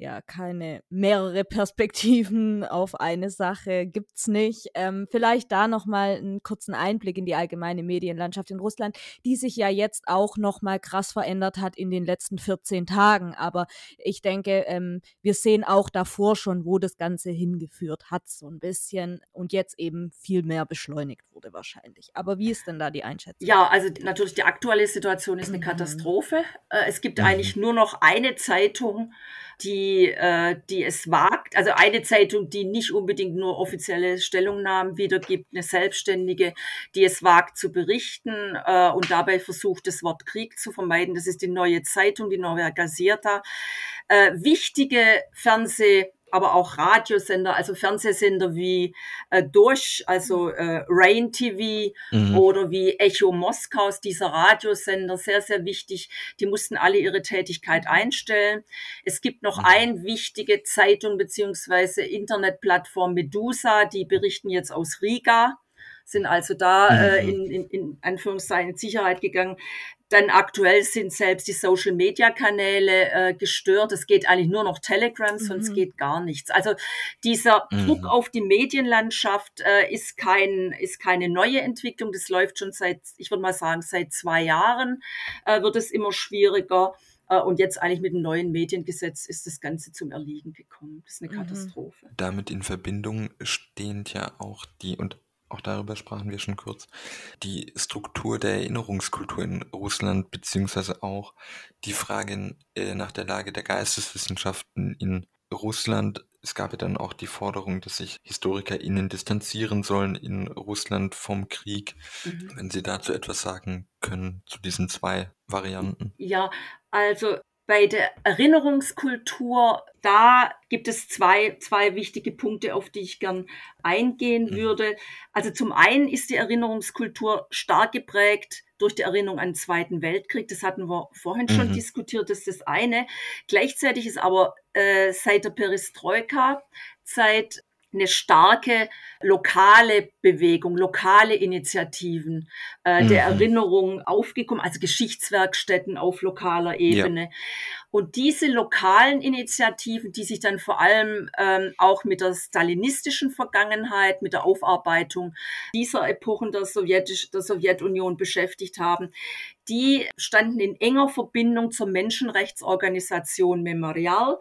Speaker 2: ja, keine mehrere Perspektiven auf eine Sache gibt's nicht. Ähm, vielleicht da nochmal einen kurzen Einblick in die allgemeine Medienlandschaft in Russland, die sich ja jetzt auch nochmal krass verändert hat in den letzten 14 Tagen. Aber ich denke, ähm, wir sehen auch davor schon, wo das Ganze hingeführt hat, so ein bisschen. Und jetzt eben viel mehr beschleunigt wurde wahrscheinlich. Aber wie ist denn da die Einschätzung?
Speaker 4: Ja, also natürlich die aktuelle Situation ist eine
Speaker 2: Mhm.
Speaker 4: Katastrophe. Äh, Es gibt
Speaker 3: Mhm.
Speaker 4: eigentlich nur noch eine Zeitung, die, äh, die es wagt, also eine Zeitung, die nicht unbedingt nur offizielle Stellungnahmen wiedergibt, eine selbstständige, die es wagt zu berichten äh, und dabei versucht, das Wort Krieg zu vermeiden. Das ist die neue Zeitung, die Neue Gazeta. Äh, wichtige Fernseh- aber auch Radiosender, also Fernsehsender wie äh, Durch, also äh, Rain TV,
Speaker 3: Mhm.
Speaker 4: oder wie Echo Moskaus, dieser Radiosender, sehr, sehr wichtig. Die mussten alle ihre Tätigkeit einstellen. Es gibt noch
Speaker 3: Mhm.
Speaker 4: eine wichtige Zeitung beziehungsweise Internetplattform Medusa, die berichten jetzt aus Riga, sind also da äh,
Speaker 3: Mhm.
Speaker 4: in, in, in Anführungszeichen in Sicherheit gegangen. Dann aktuell sind selbst die Social Media Kanäle äh, gestört. Es geht eigentlich nur noch Telegram, sonst
Speaker 2: Mhm.
Speaker 4: geht gar nichts. Also dieser
Speaker 3: Mhm.
Speaker 4: Druck auf die Medienlandschaft äh, ist kein ist keine neue Entwicklung. Das läuft schon seit ich würde mal sagen seit zwei Jahren äh, wird es immer schwieriger. Äh, Und jetzt eigentlich mit dem neuen Mediengesetz ist das Ganze zum Erliegen gekommen. Das ist eine
Speaker 2: Mhm.
Speaker 4: Katastrophe.
Speaker 3: Damit in Verbindung stehend ja auch die, und auch darüber sprachen wir schon kurz, die Struktur der Erinnerungskultur in Russland, beziehungsweise auch die Frage äh, nach der Lage der Geisteswissenschaften in Russland. Es gab ja dann auch die Forderung, dass sich HistorikerInnen distanzieren sollen in Russland vom Krieg.
Speaker 4: Mhm.
Speaker 3: Wenn Sie dazu etwas sagen können, zu diesen zwei Varianten.
Speaker 4: Ja, also bei der Erinnerungskultur, da gibt es zwei, zwei wichtige Punkte, auf die ich gern eingehen
Speaker 3: Mhm.
Speaker 4: würde. Also zum einen ist die Erinnerungskultur stark geprägt durch die Erinnerung an den Zweiten Weltkrieg. Das hatten wir vorhin schon
Speaker 3: Mhm.
Speaker 4: diskutiert, das ist das eine. Gleichzeitig ist aber äh, seit der Perestroika-Zeit eine starke lokale Bewegung, lokale Initiativen äh, der
Speaker 3: Mhm.
Speaker 4: Erinnerung aufgekommen, also Geschichtswerkstätten auf lokaler Ebene. Und diese lokalen Initiativen, die sich dann vor allem ähm, auch mit der stalinistischen Vergangenheit, mit der Aufarbeitung dieser Epochen der, Sowjetisch, der Sowjetunion beschäftigt haben, die standen in enger Verbindung zur Menschenrechtsorganisation Memorial,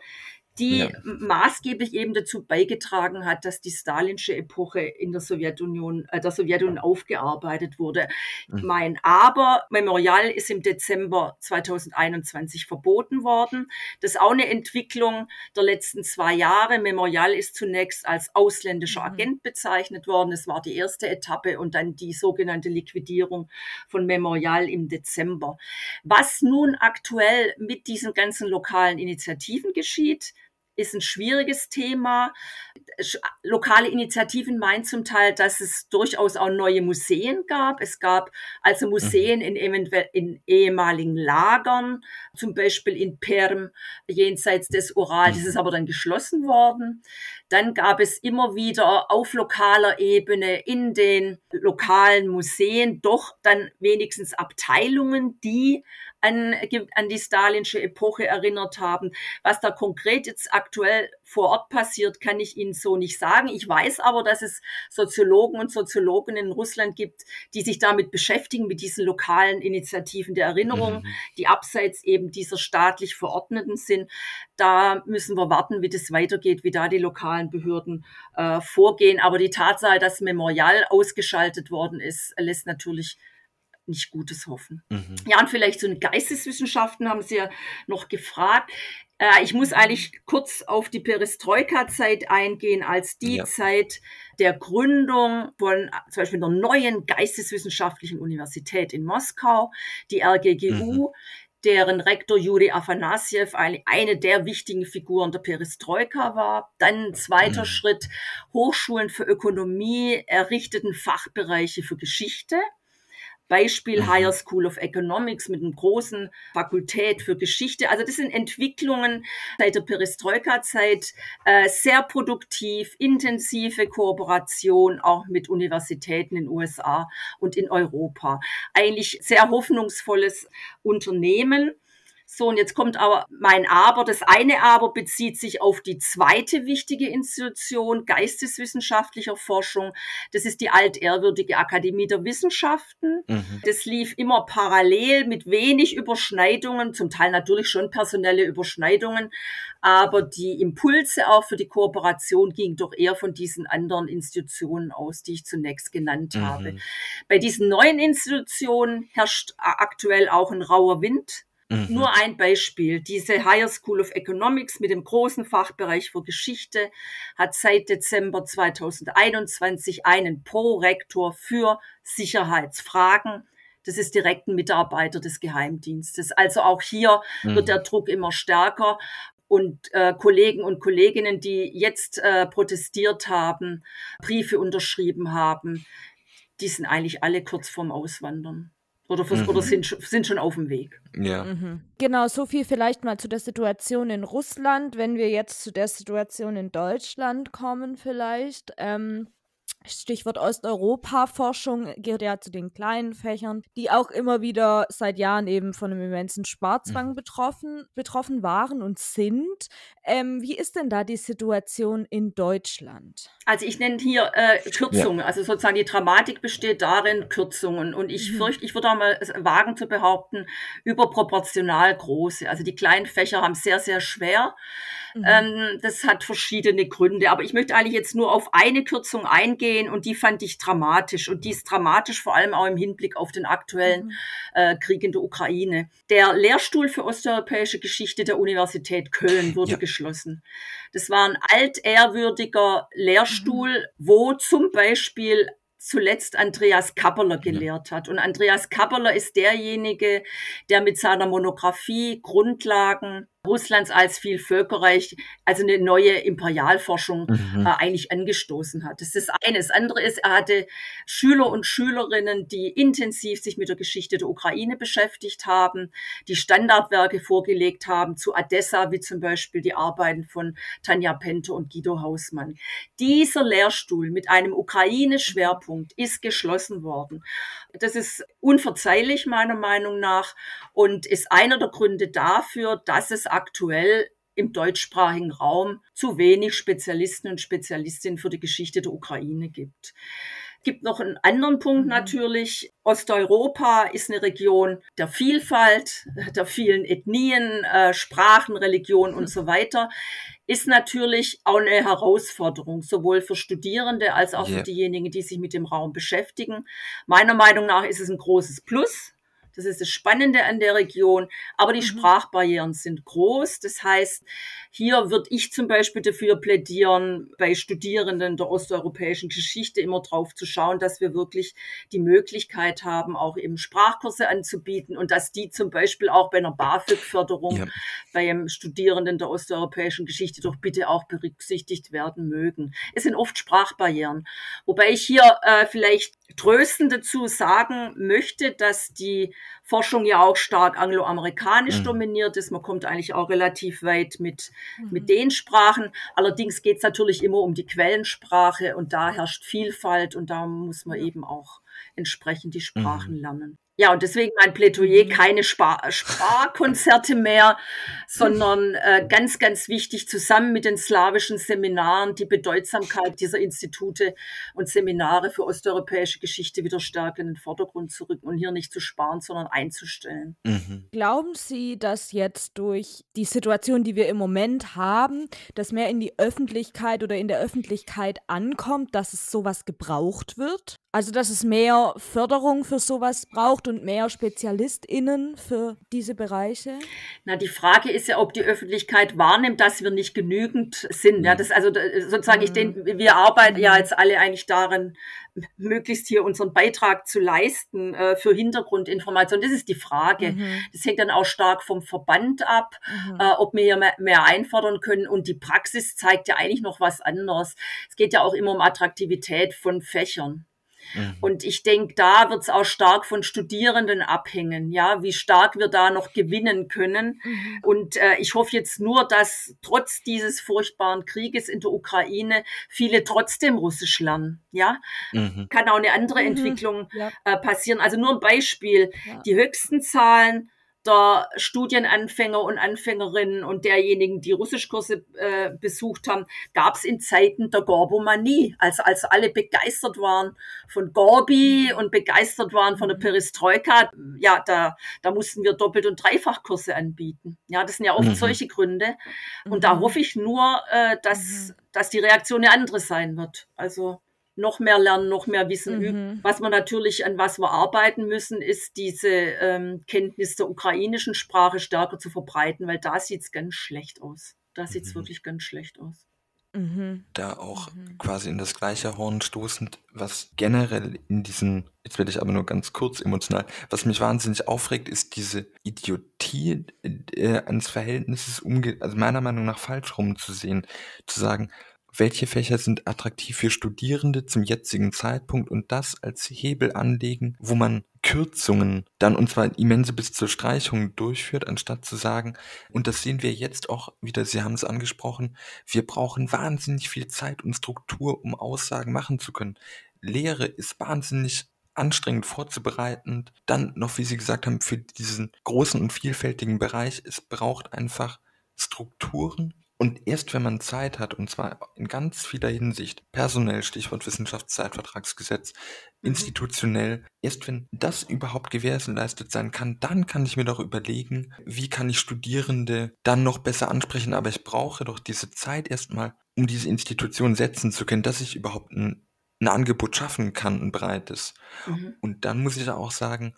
Speaker 4: die
Speaker 3: Ja.
Speaker 4: maßgeblich eben dazu beigetragen hat, dass die stalinsche Epoche in der Sowjetunion, äh, der Sowjetunion aufgearbeitet wurde.
Speaker 3: Mhm.
Speaker 4: Mein Aber Memorial ist im Dezember 2021 verboten worden. Das ist auch eine Entwicklung der letzten zwei Jahre. Memorial ist zunächst als ausländischer
Speaker 2: Mhm.
Speaker 4: Agent bezeichnet worden. Es war die erste Etappe und dann die sogenannte Liquidierung von Memorial im Dezember. Was nun aktuell mit diesen ganzen lokalen Initiativen geschieht, ist ein schwieriges Thema. Lokale Initiativen meinen zum Teil, dass es durchaus auch neue Museen gab. Es gab also Museen in, in ehemaligen Lagern, zum Beispiel in Perm jenseits des Ural. Das ist aber dann geschlossen worden. Dann gab es immer wieder auf lokaler Ebene in den lokalen Museen doch dann wenigstens Abteilungen, die an, an die stalinsche Epoche erinnert haben. Was da konkret jetzt aktuell vor Ort passiert, kann ich Ihnen so nicht sagen. Ich weiß aber, dass es Soziologen und Soziologinnen in Russland gibt, die sich damit beschäftigen, mit diesen lokalen Initiativen der Erinnerung,
Speaker 3: Mhm.
Speaker 4: die abseits eben dieser staatlich Verordneten sind. Da müssen wir warten, wie das weitergeht, wie da die lokalen Behörden äh, vorgehen. Aber die Tatsache, dass Memorial ausgeschaltet worden ist, lässt natürlich nicht Gutes hoffen.
Speaker 3: Mhm.
Speaker 4: Ja, und vielleicht so eine Geisteswissenschaften haben Sie ja noch gefragt. Äh, ich muss eigentlich kurz auf die Perestroika-Zeit eingehen, als die
Speaker 3: Ja.
Speaker 4: Zeit der Gründung von äh, zum Beispiel einer neuen geisteswissenschaftlichen Universität in Moskau, die RGGU. deren Rektor Juri Afanasiev eine, eine der wichtigen Figuren der Perestroika war. Dann ein zweiter
Speaker 3: Mhm.
Speaker 4: Schritt, Hochschulen für Ökonomie errichteten Fachbereiche für Geschichte. Beispiel
Speaker 3: Mhm.
Speaker 4: Higher School of Economics mit einer großen Fakultät für Geschichte. Also das sind Entwicklungen seit der Perestroika-Zeit, äh, sehr produktiv, intensive Kooperation auch mit Universitäten in den USA und in Europa. Eigentlich sehr hoffnungsvolles Unternehmen. So, und jetzt kommt aber mein Aber. Das eine Aber bezieht sich auf die zweite wichtige Institution geisteswissenschaftlicher Forschung. Das ist die altehrwürdige Akademie der Wissenschaften. Mhm. Das lief immer parallel mit wenig Überschneidungen, zum Teil natürlich schon personelle Überschneidungen, aber die Impulse auch für die Kooperation gingen doch eher von diesen anderen Institutionen aus, die ich zunächst genannt mhm. habe. Bei diesen neuen Institutionen herrscht aktuell auch ein rauer Wind. Mhm. Nur ein Beispiel. Diese Higher School of Economics mit dem großen Fachbereich für Geschichte hat seit Dezember 2021 einen Prorektor für Sicherheitsfragen. Das ist direkt ein Mitarbeiter des Geheimdienstes. Also auch hier mhm. wird der Druck immer stärker. Und äh, Kollegen und Kolleginnen, die jetzt äh, protestiert haben, Briefe unterschrieben haben, die sind eigentlich alle kurz vorm Auswandern. Oder, mhm. oder sind, sind schon auf dem Weg.
Speaker 2: Ja. Mhm. Genau, so viel vielleicht mal zu der Situation in Russland. Wenn wir jetzt zu der Situation in Deutschland kommen, vielleicht. Ähm, Stichwort Osteuropa-Forschung gehört ja zu den kleinen Fächern, die auch immer wieder seit Jahren eben von einem immensen Sparzwang mhm. betroffen, betroffen waren und sind. Ähm, wie ist denn da die Situation in Deutschland?
Speaker 4: Also ich nenne hier äh, Kürzungen. Ja. Also sozusagen die Dramatik besteht darin, Kürzungen. Und ich mhm. fürchte, ich würde auch mal wagen zu behaupten, überproportional große. Also die kleinen Fächer haben sehr, sehr schwer. Mhm. Ähm, das hat verschiedene Gründe. Aber ich möchte eigentlich jetzt nur auf eine Kürzung eingehen und die fand ich dramatisch. Und die ist dramatisch vor allem auch im Hinblick auf den aktuellen mhm. äh, Krieg in der Ukraine. Der Lehrstuhl für osteuropäische Geschichte der Universität Köln wurde ja. geschlossen. Das war ein altehrwürdiger Lehrstuhl, mhm. wo zum Beispiel zuletzt Andreas Kapperler gelehrt hat. Und Andreas Kapperler ist derjenige, der mit seiner Monographie Grundlagen Russlands als Vielvölkerreich, also eine neue Imperialforschung mhm. äh, eigentlich angestoßen hat. Das ist das eine. Das andere ist, er hatte Schüler und Schülerinnen, die intensiv sich mit der Geschichte der Ukraine beschäftigt haben, die Standardwerke vorgelegt haben zu Odessa, wie zum Beispiel die Arbeiten von Tanja Pente und Guido Hausmann. Dieser Lehrstuhl mit einem Ukraine-Schwerpunkt ist geschlossen worden. Das ist unverzeihlich meiner Meinung nach und ist einer der Gründe dafür, dass es aktuell im deutschsprachigen Raum zu wenig Spezialisten und Spezialistinnen für die Geschichte der Ukraine gibt. Es gibt noch einen anderen Punkt mhm. natürlich. Osteuropa ist eine Region der Vielfalt, der vielen Ethnien, äh, Sprachen, Religionen und so weiter. Ist natürlich auch eine Herausforderung, sowohl für Studierende als auch yeah. für diejenigen, die sich mit dem Raum beschäftigen. Meiner Meinung nach ist es ein großes Plus, das ist das Spannende an der Region. Aber die mhm. Sprachbarrieren sind groß. Das heißt, hier würde ich zum Beispiel dafür plädieren, bei Studierenden der osteuropäischen Geschichte immer drauf zu schauen, dass wir wirklich die Möglichkeit haben, auch eben Sprachkurse anzubieten und dass die zum Beispiel auch bei einer BAföG-Förderung ja. beim Studierenden der osteuropäischen Geschichte doch bitte auch berücksichtigt werden mögen. Es sind oft Sprachbarrieren. Wobei ich hier äh, vielleicht tröstend dazu sagen möchte, dass die Forschung ja auch stark angloamerikanisch mhm. dominiert ist. Man kommt eigentlich auch relativ weit mit, mhm. mit den Sprachen. Allerdings geht es natürlich immer um die Quellensprache und da herrscht Vielfalt und da muss man eben auch entsprechend die Sprachen mhm. lernen. Ja, und deswegen mein Plädoyer, mhm. keine Spar Sparkonzerte mehr, sondern äh, ganz, ganz wichtig, zusammen mit den slawischen Seminaren die Bedeutsamkeit dieser Institute und Seminare für osteuropäische Geschichte wieder stärker in den Vordergrund zu rücken und hier nicht zu sparen, sondern einzustellen.
Speaker 2: Mhm. Glauben Sie, dass jetzt durch die Situation, die wir im Moment haben, dass mehr in die Öffentlichkeit oder in der Öffentlichkeit ankommt, dass es sowas gebraucht wird? Also, dass es mehr Förderung für sowas braucht und mehr SpezialistInnen für diese Bereiche?
Speaker 4: Na, die Frage ist ja, ob die Öffentlichkeit wahrnimmt, dass wir nicht genügend sind. Ja, das also sozusagen, mhm. ich denke, wir arbeiten ja jetzt alle eigentlich daran, möglichst hier unseren Beitrag zu leisten äh, für Hintergrundinformation. Das ist die Frage. Mhm. Das hängt dann auch stark vom Verband ab, mhm. äh, ob wir hier mehr, mehr, einfordern können. Und die Praxis zeigt ja eigentlich noch was anderes. Es geht ja auch immer um Attraktivität von Fächern. Mhm. Und ich denke, da wird es auch stark von Studierenden abhängen, ja, wie stark wir da noch gewinnen können. Mhm. Und äh, ich hoffe jetzt nur, dass trotz dieses furchtbaren Krieges in der Ukraine viele trotzdem Russisch lernen. Ja, mhm. kann auch eine andere mhm. Entwicklung ja. äh, passieren. Also nur ein Beispiel: ja. Die höchsten Zahlen der Studienanfänger und Anfängerinnen und derjenigen, die Russischkurse äh, besucht haben, gab es in Zeiten der Gorbomanie. Also als alle begeistert waren von Gorbi und begeistert waren von der Perestroika, ja, da, da mussten wir Doppelt- und Dreifachkurse anbieten. Ja, das sind ja oft mhm. solche Gründe. Und mhm. da hoffe ich nur, äh, dass, mhm. dass die Reaktion eine andere sein wird. Also noch mehr lernen, noch mehr Wissen mhm. Was wir natürlich, an was wir arbeiten müssen, ist diese ähm, Kenntnis der ukrainischen Sprache stärker zu verbreiten, weil da sieht es ganz schlecht aus. Da sieht es mhm. wirklich ganz schlecht aus.
Speaker 3: Mhm. Da auch mhm. quasi in das gleiche Horn stoßend, was generell in diesen, jetzt werde ich aber nur ganz kurz emotional, was mich wahnsinnig aufregt, ist diese Idiotie äh, eines Verhältnisses, umge also meiner Meinung nach falsch rumzusehen, zu sagen, welche Fächer sind attraktiv für Studierende zum jetzigen Zeitpunkt und das als Hebel anlegen, wo man Kürzungen dann und zwar immense bis zur Streichung durchführt, anstatt zu sagen, und das sehen wir jetzt auch wieder, Sie haben es angesprochen, wir brauchen wahnsinnig viel Zeit und Struktur, um Aussagen machen zu können. Lehre ist wahnsinnig anstrengend vorzubereiten. Dann noch, wie Sie gesagt haben, für diesen großen und vielfältigen Bereich, es braucht einfach Strukturen, und erst wenn man Zeit hat, und zwar in ganz vieler Hinsicht, personell, Stichwort Wissenschaftszeitvertragsgesetz, mhm. institutionell, erst wenn das überhaupt gewährleistet sein kann, dann kann ich mir doch überlegen, wie kann ich Studierende dann noch besser ansprechen, aber ich brauche doch diese Zeit erstmal, um diese Institution setzen zu können, dass ich überhaupt ein, ein Angebot schaffen kann, ein breites. Mhm. Und dann muss ich auch sagen,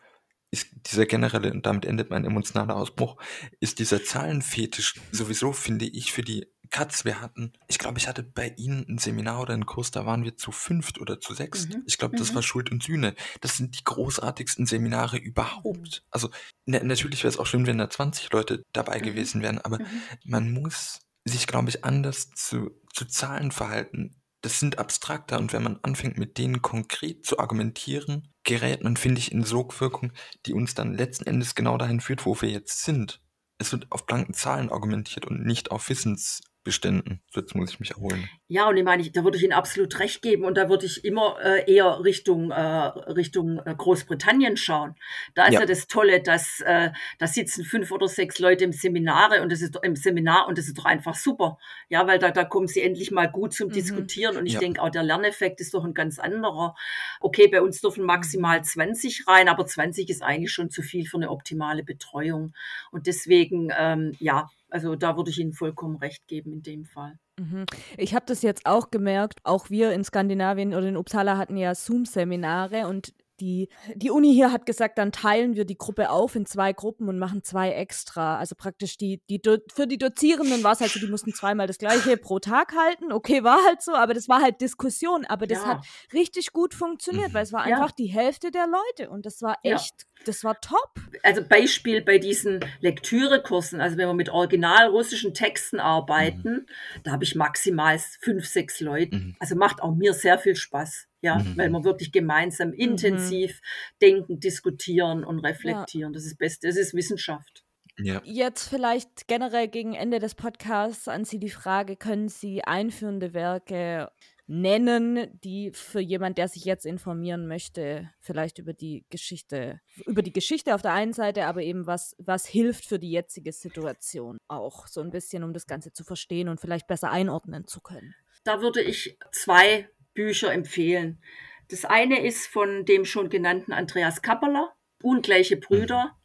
Speaker 3: ist dieser generelle, und damit endet mein emotionaler Ausbruch, ist dieser Zahlenfetisch sowieso, finde ich, für die Katz. Wir hatten, ich glaube, ich hatte bei Ihnen ein Seminar oder einen Kurs, da waren wir zu fünft oder zu sechst. Mhm. Ich glaube, das mhm. war Schuld und Sühne. Das sind die großartigsten Seminare überhaupt. Also na, natürlich wäre es auch schön, wenn da 20 Leute dabei mhm. gewesen wären, aber mhm. man muss sich, glaube ich, anders zu, zu Zahlen verhalten das sind abstrakter und wenn man anfängt, mit denen konkret zu argumentieren, gerät man, finde ich, in Sogwirkung, die uns dann letzten Endes genau dahin führt, wo wir jetzt sind. Es wird auf blanken Zahlen argumentiert und nicht auf Wissens, Beständen. Jetzt muss ich mich erholen.
Speaker 4: Ja, und ich meine, da würde ich Ihnen absolut recht geben und da würde ich immer äh, eher Richtung, äh, Richtung äh, Großbritannien schauen. Da ist ja, ja das Tolle, dass äh, da sitzen fünf oder sechs Leute im Seminare und das ist im Seminar und das ist doch einfach super. Ja, weil da, da kommen sie endlich mal gut zum mhm. Diskutieren und ich ja. denke auch der Lerneffekt ist doch ein ganz anderer. Okay, bei uns dürfen maximal 20 rein, aber 20 ist eigentlich schon zu viel für eine optimale Betreuung. Und deswegen, ähm, ja, also da würde ich Ihnen vollkommen recht geben in dem Fall.
Speaker 2: Mhm. Ich habe das jetzt auch gemerkt, auch wir in Skandinavien oder in Uppsala hatten ja Zoom-Seminare und die, die Uni hier hat gesagt, dann teilen wir die Gruppe auf in zwei Gruppen und machen zwei extra. Also praktisch die, die für die Dozierenden war es halt so, die mussten zweimal das gleiche pro Tag halten. Okay, war halt so, aber das war halt Diskussion. Aber das ja. hat richtig gut funktioniert, weil es war ja. einfach die Hälfte der Leute und das war echt ja. Das war top.
Speaker 4: Also Beispiel bei diesen Lektürekursen, also wenn wir mit original russischen Texten arbeiten, mhm. da habe ich maximal fünf, sechs Leute. Mhm. Also macht auch mir sehr viel Spaß. Ja, mhm. weil wir wirklich gemeinsam intensiv mhm. denken, diskutieren und reflektieren. Ja. Das ist Beste, das ist Wissenschaft.
Speaker 2: Ja. Jetzt vielleicht generell gegen Ende des Podcasts an Sie die Frage, können Sie einführende Werke nennen, die für jemand, der sich jetzt informieren möchte, vielleicht über die Geschichte, über die Geschichte auf der einen Seite, aber eben was, was hilft für die jetzige Situation auch, so ein bisschen, um das Ganze zu verstehen und vielleicht besser einordnen zu können.
Speaker 4: Da würde ich zwei Bücher empfehlen. Das eine ist von dem schon genannten Andreas Kappeler, Ungleiche Brüder. Mhm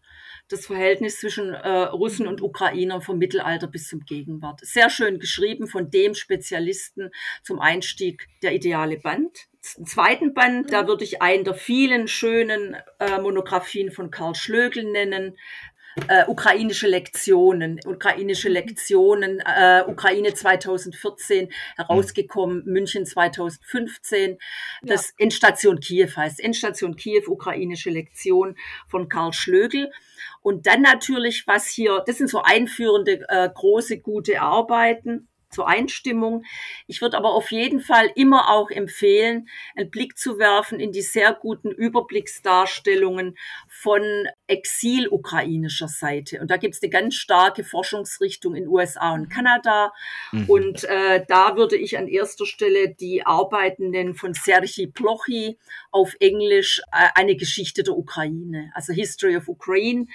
Speaker 4: das Verhältnis zwischen äh, Russen und Ukrainern vom Mittelalter bis zum Gegenwart. Sehr schön geschrieben von dem Spezialisten zum Einstieg der ideale Band. Im zweiten Band, da würde ich einen der vielen schönen äh, Monographien von Karl Schlögel nennen, äh, ukrainische Lektionen, ukrainische mhm. Lektionen, äh, Ukraine 2014 herausgekommen, München 2015. Das ja. Endstation Kiew heißt Endstation Kiew, ukrainische Lektion von Karl Schlögel. Und dann natürlich, was hier, das sind so einführende, äh, große, gute Arbeiten zur Einstimmung. Ich würde aber auf jeden Fall immer auch empfehlen, einen Blick zu werfen in die sehr guten Überblicksdarstellungen von exil-ukrainischer Seite. Und da gibt es eine ganz starke Forschungsrichtung in USA und Kanada.
Speaker 3: Mhm.
Speaker 4: Und äh, da würde ich an erster Stelle die Arbeiten nennen von Sergei Plochy auf Englisch äh, eine Geschichte der Ukraine, also History of Ukraine.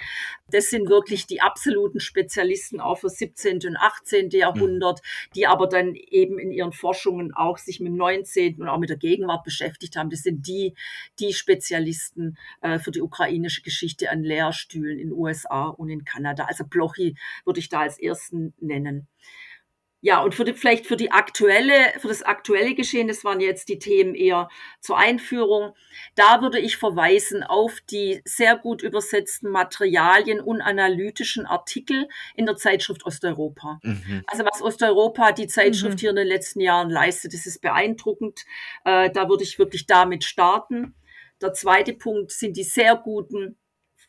Speaker 4: Das sind wirklich die absoluten Spezialisten auch für 17. und 18. Jahrhundert, die aber dann eben in ihren Forschungen auch sich mit dem 19. und auch mit der Gegenwart beschäftigt haben. Das sind die, die Spezialisten äh, für die ukrainische Geschichte an Lehrstühlen in USA und in Kanada. Also Blochy würde ich da als ersten nennen. Ja, und für die, vielleicht für die aktuelle, für das aktuelle Geschehen, das waren jetzt die Themen eher zur Einführung. Da würde ich verweisen auf die sehr gut übersetzten Materialien und analytischen Artikel in der Zeitschrift Osteuropa.
Speaker 3: Mhm.
Speaker 4: Also was Osteuropa, die Zeitschrift
Speaker 2: Mhm.
Speaker 4: hier in den letzten Jahren leistet, das ist beeindruckend. Äh, da würde ich wirklich damit starten. Der zweite Punkt sind die sehr guten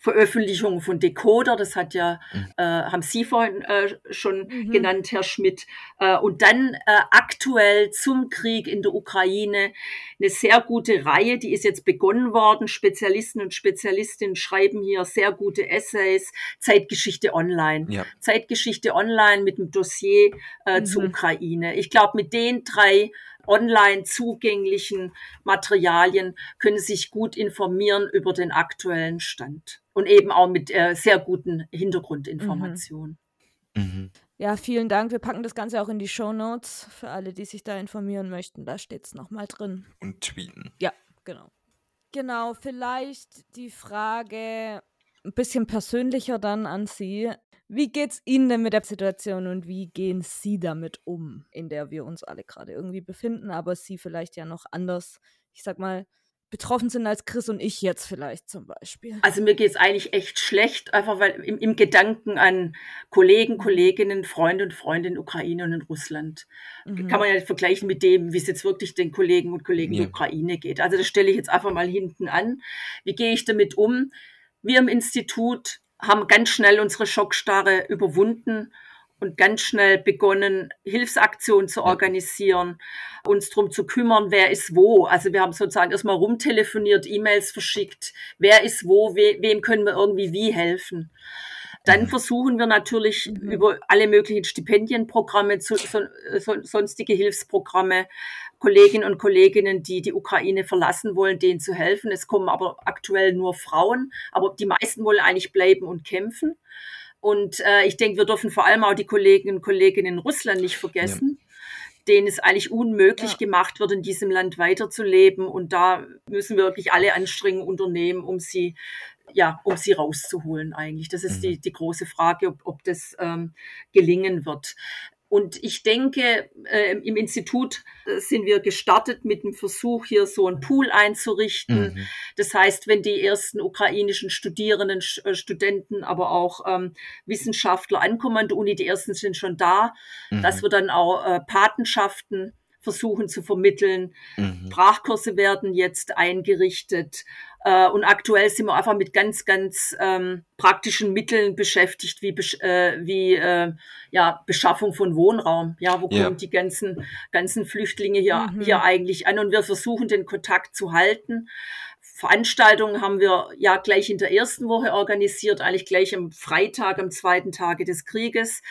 Speaker 4: Veröffentlichungen von Decoder. Das hat ja,
Speaker 3: Mhm.
Speaker 4: äh, haben Sie vorhin äh, schon
Speaker 2: Mhm.
Speaker 4: genannt, Herr Schmidt. Äh, und dann äh, aktuell zum Krieg in der Ukraine eine sehr gute Reihe, die ist jetzt begonnen worden. Spezialisten und Spezialistinnen schreiben hier sehr gute Essays. Zeitgeschichte online.
Speaker 3: Ja.
Speaker 4: Zeitgeschichte online mit dem Dossier äh, zur
Speaker 2: Mhm.
Speaker 4: Ukraine. Ich glaube, mit den drei online zugänglichen Materialien können Sie sich gut informieren über den aktuellen Stand und eben auch mit äh, sehr guten Hintergrundinformationen.
Speaker 3: Mhm.
Speaker 2: Ja, vielen Dank. Wir packen das Ganze auch in die Show Notes für alle, die sich da informieren möchten. Da steht es nochmal drin.
Speaker 3: Und tweeten.
Speaker 2: Ja, genau. Genau, vielleicht die Frage ein bisschen persönlicher dann an Sie. Wie geht's Ihnen denn mit der Situation und wie gehen Sie damit um, in der wir uns alle gerade irgendwie befinden, aber Sie vielleicht ja noch anders, ich sag mal, betroffen sind als Chris und ich jetzt vielleicht zum Beispiel.
Speaker 4: Also mir geht's eigentlich echt schlecht, einfach weil im, im Gedanken an Kollegen, Kolleginnen, Freunde und Freundinnen in Ukraine und in Russland.
Speaker 2: Mhm.
Speaker 4: Kann man ja nicht vergleichen mit dem, wie es jetzt wirklich den Kollegen und Kollegen in
Speaker 3: Ja.
Speaker 4: der Ukraine geht. Also das stelle ich jetzt einfach mal hinten an. Wie gehe ich damit um? Wir im Institut haben ganz schnell unsere Schockstarre überwunden und ganz schnell begonnen, Hilfsaktionen zu organisieren, uns drum zu kümmern, wer ist wo. Also wir haben sozusagen erstmal rumtelefoniert, E-Mails verschickt, wer ist wo, we wem können wir irgendwie wie helfen. Dann
Speaker 3: Mhm.
Speaker 4: versuchen wir natürlich
Speaker 2: Mhm.
Speaker 4: über alle möglichen Stipendienprogramme, so, so, sonstige Hilfsprogramme, Kolleginnen und Kolleginnen, die die Ukraine verlassen wollen, denen zu helfen. Es kommen aber aktuell nur Frauen, aber die meisten wollen eigentlich bleiben und kämpfen. Und äh, ich denke, wir dürfen vor allem auch die Kolleginnen und Kollegen in Russland nicht vergessen, denen es eigentlich unmöglich
Speaker 2: Ja.
Speaker 4: gemacht wird, in diesem Land weiterzuleben. Und da müssen wir wirklich alle Anstrengungen unternehmen, um sie ja, um sie rauszuholen eigentlich. Das ist
Speaker 3: Mhm.
Speaker 4: die, die große Frage, ob, ob das ähm, gelingen wird. Und ich denke, äh, im Institut äh, sind wir gestartet mit dem Versuch, hier so einen Pool einzurichten.
Speaker 3: Mhm.
Speaker 4: Das heißt, wenn die ersten ukrainischen Studierenden, Sch- äh, Studenten, aber auch ähm, Wissenschaftler ankommen an der Uni, die ersten sind schon da,
Speaker 3: Mhm.
Speaker 4: dass wir dann auch äh, Patenschaften versuchen zu vermitteln.
Speaker 3: Mhm.
Speaker 4: Sprachkurse werden jetzt eingerichtet. Äh, und aktuell sind wir einfach mit ganz, ganz ähm, praktischen Mitteln beschäftigt, wie, äh, wie äh, ja, Beschaffung von Wohnraum. Ja, wo
Speaker 3: Ja.
Speaker 4: kommen die ganzen, ganzen Flüchtlinge hier,
Speaker 2: Mhm.
Speaker 4: hier eigentlich an? Und wir versuchen, den Kontakt zu halten. Veranstaltungen haben wir ja gleich in der ersten Woche organisiert, eigentlich gleich am Freitag, am zweiten Tage des Krieges.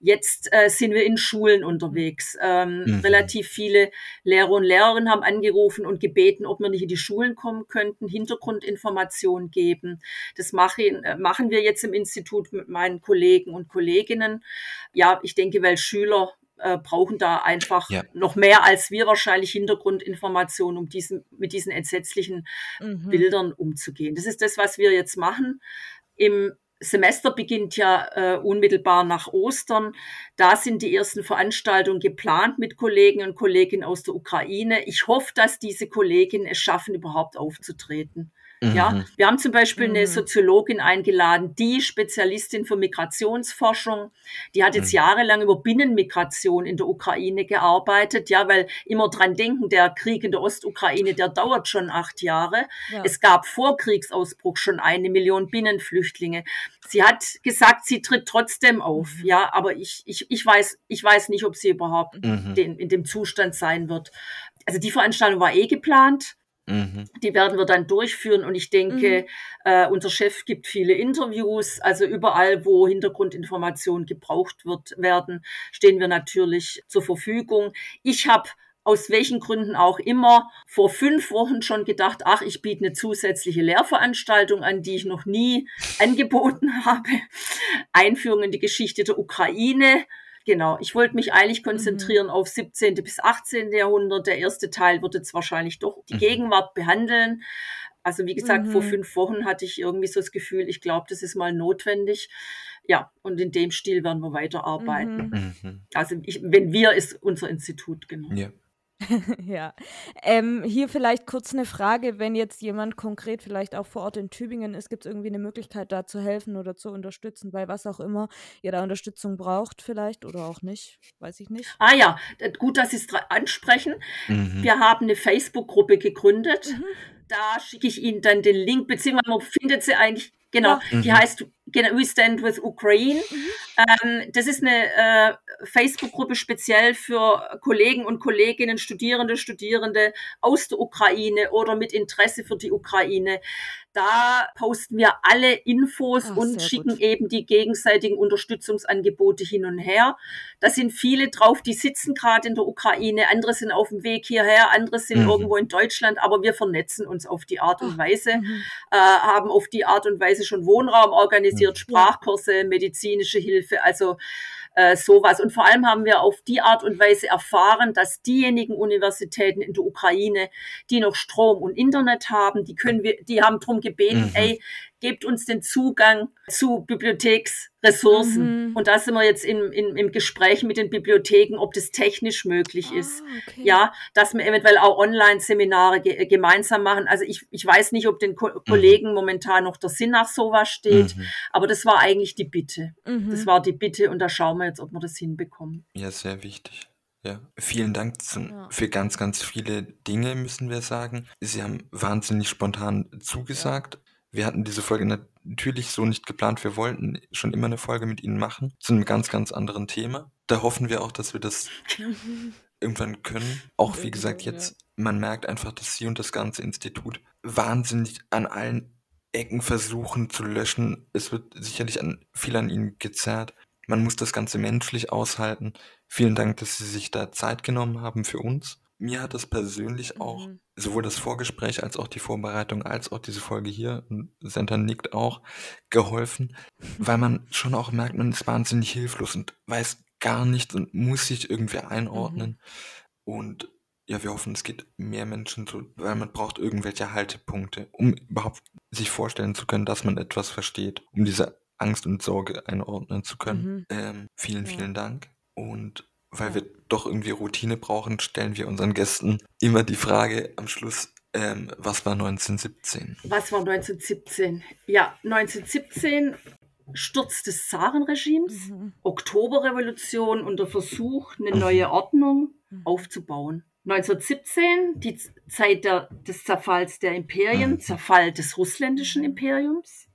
Speaker 4: Jetzt äh, sind wir in Schulen unterwegs. Ähm,
Speaker 3: Mhm.
Speaker 4: Relativ viele Lehrer und Lehrerinnen haben angerufen und gebeten, ob wir nicht in die Schulen kommen könnten, Hintergrundinformationen geben. Das machen, äh, machen wir jetzt im Institut mit meinen Kollegen und Kolleginnen. Ja, ich denke, weil Schüler äh, brauchen da einfach
Speaker 3: Ja.
Speaker 4: noch mehr als wir wahrscheinlich Hintergrundinformationen, um diesen, mit diesen entsetzlichen
Speaker 2: Mhm.
Speaker 4: Bildern umzugehen. Das ist das, was wir jetzt machen. Im Semester beginnt ja äh, unmittelbar nach Ostern. Da sind die ersten Veranstaltungen geplant mit Kollegen und Kolleginnen aus der Ukraine. Ich hoffe, dass diese Kolleginnen es schaffen, überhaupt aufzutreten. Ja,
Speaker 3: Mhm.
Speaker 4: wir haben zum Beispiel eine
Speaker 2: Mhm.
Speaker 4: Soziologin eingeladen, die Spezialistin für Migrationsforschung. Die hat jetzt
Speaker 3: Mhm.
Speaker 4: jahrelang über Binnenmigration in der Ukraine gearbeitet. Ja, weil immer dran denken, der Krieg in der Ostukraine, der dauert schon acht Jahre.
Speaker 2: Ja.
Speaker 4: Es gab vor Kriegsausbruch schon eine Million Binnenflüchtlinge. Sie hat gesagt, sie tritt trotzdem auf.
Speaker 2: Mhm.
Speaker 4: Ja, aber ich, ich, ich weiß, ich weiß nicht, ob sie überhaupt
Speaker 3: Mhm.
Speaker 4: den, in dem Zustand sein wird. Also die Veranstaltung war eh geplant.
Speaker 3: Mhm.
Speaker 4: Die werden wir dann durchführen und ich denke, äh, unser Chef gibt viele Interviews. Also überall, wo Hintergrundinformationen gebraucht wird, werden, stehen wir natürlich zur Verfügung. Ich habe aus welchen Gründen auch immer vor fünf Wochen schon gedacht, ach, ich biete eine zusätzliche Lehrveranstaltung an, die ich noch nie angeboten habe. Einführung in die Geschichte der Ukraine. Genau, ich wollte mich eigentlich konzentrieren
Speaker 2: Mhm.
Speaker 4: auf 17. bis 18. Jahrhundert. Der erste Teil wird jetzt wahrscheinlich doch die
Speaker 3: Mhm.
Speaker 4: Gegenwart behandeln. Also wie gesagt, vor
Speaker 2: Mhm.
Speaker 4: fünf Wochen hatte ich irgendwie so das Gefühl, ich glaube, das ist mal notwendig. Ja, und in dem Stil werden wir weiterarbeiten.
Speaker 2: Mhm.
Speaker 3: Mhm.
Speaker 4: Also ich, wenn wir, ist unser Institut, genau.
Speaker 3: Ja.
Speaker 2: Ja. Ähm, hier vielleicht kurz eine Frage, wenn jetzt jemand konkret vielleicht auch vor Ort in Tübingen ist, gibt es irgendwie eine Möglichkeit, da zu helfen oder zu unterstützen, bei was auch immer ihr da Unterstützung braucht vielleicht oder auch nicht, weiß ich nicht.
Speaker 4: Ah ja, gut, dass Sie es ansprechen.
Speaker 3: Mhm.
Speaker 4: Wir haben eine Facebook-Gruppe gegründet.
Speaker 2: Mhm.
Speaker 4: Da schicke ich Ihnen dann den Link, beziehungsweise man findet sie eigentlich, genau,
Speaker 3: Ja.
Speaker 4: die
Speaker 3: Mhm.
Speaker 4: heißt genau, We Stand with Ukraine. Ähm, das ist eine äh, Facebook-Gruppe speziell für Kollegen und Kolleginnen, Studierende, Studierende aus der Ukraine oder mit Interesse für die Ukraine. Da posten wir alle Infos
Speaker 2: Ach,
Speaker 4: und schicken
Speaker 2: gut.
Speaker 4: eben die gegenseitigen Unterstützungsangebote hin und her. Da sind viele drauf, die sitzen gerade in der Ukraine, andere sind auf dem Weg hierher, andere sind
Speaker 3: Mhm.
Speaker 4: irgendwo in Deutschland, aber wir vernetzen uns auf die Art und
Speaker 2: Ach,
Speaker 4: Weise,
Speaker 2: Mhm.
Speaker 4: äh, haben auf die Art und Weise schon Wohnraum organisiert,
Speaker 3: Mhm.
Speaker 4: Sprachkurse, medizinische Hilfe, also äh, sowas. Und vor allem haben wir auf die Art und Weise erfahren, dass diejenigen Universitäten in der Ukraine, die noch Strom und Internet haben, die können wir, die haben drum gebeten,
Speaker 3: Mhm.
Speaker 4: ey, gebt uns den Zugang zu Bibliotheksressourcen.
Speaker 2: Mhm.
Speaker 4: Und da sind wir jetzt im, im, im Gespräch mit den Bibliotheken, ob das technisch möglich ist.
Speaker 2: Ah, okay.
Speaker 4: Ja, dass wir eventuell auch Online-Seminare ge gemeinsam machen. Also ich, ich weiß nicht, ob den Ko
Speaker 3: Mhm.
Speaker 4: Kollegen momentan noch der Sinn nach sowas steht,
Speaker 3: Mhm.
Speaker 4: aber das war eigentlich die Bitte.
Speaker 2: Mhm.
Speaker 4: Das war die Bitte und da schauen wir jetzt, ob wir das hinbekommen.
Speaker 3: Ja, sehr wichtig. Ja, vielen Dank
Speaker 2: Ja.
Speaker 3: für ganz, ganz viele Dinge, müssen wir sagen. Sie haben wahnsinnig spontan zugesagt. Wir hatten diese Folge natürlich so nicht geplant. Wir wollten schon immer eine Folge mit Ihnen machen, zu einem ganz, ganz anderen Thema. Da hoffen wir auch, dass wir das irgendwann können. Auch wie gesagt, jetzt, man merkt einfach, dass Sie und das ganze Institut wahnsinnig an allen Ecken versuchen zu löschen. Es wird sicherlich an, viel an Ihnen gezerrt. Man muss das Ganze menschlich aushalten. Vielen Dank, dass Sie sich da Zeit genommen haben für uns. Mir hat das persönlich auch
Speaker 2: Mhm.
Speaker 3: sowohl das Vorgespräch als auch die Vorbereitung als auch diese Folge hier, Senta nickt auch, geholfen, weil man schon auch merkt, man ist wahnsinnig hilflos und weiß gar nichts und muss sich irgendwie einordnen. Und ja, wir hoffen, es geht mehr Menschen so, weil man braucht irgendwelche Haltepunkte, um überhaupt sich vorstellen zu können, dass man etwas versteht, um diese Angst und Sorge einordnen zu können.
Speaker 2: Mhm.
Speaker 3: Ähm, vielen,
Speaker 2: Ja.
Speaker 3: vielen Dank. Und weil wir doch irgendwie Routine brauchen, stellen wir unseren Gästen immer die Frage am Schluss, ähm, was war 1917?
Speaker 4: Was war 1917? Ja, 1917 Sturz des Zarenregimes,
Speaker 2: Mhm.
Speaker 4: Oktoberrevolution und der Versuch, eine neue Ordnung
Speaker 2: Mhm.
Speaker 4: aufzubauen. 1917, die Zeit der, des Zerfalls der Imperien,
Speaker 3: Mhm.
Speaker 4: Zerfall des russländischen Imperiums.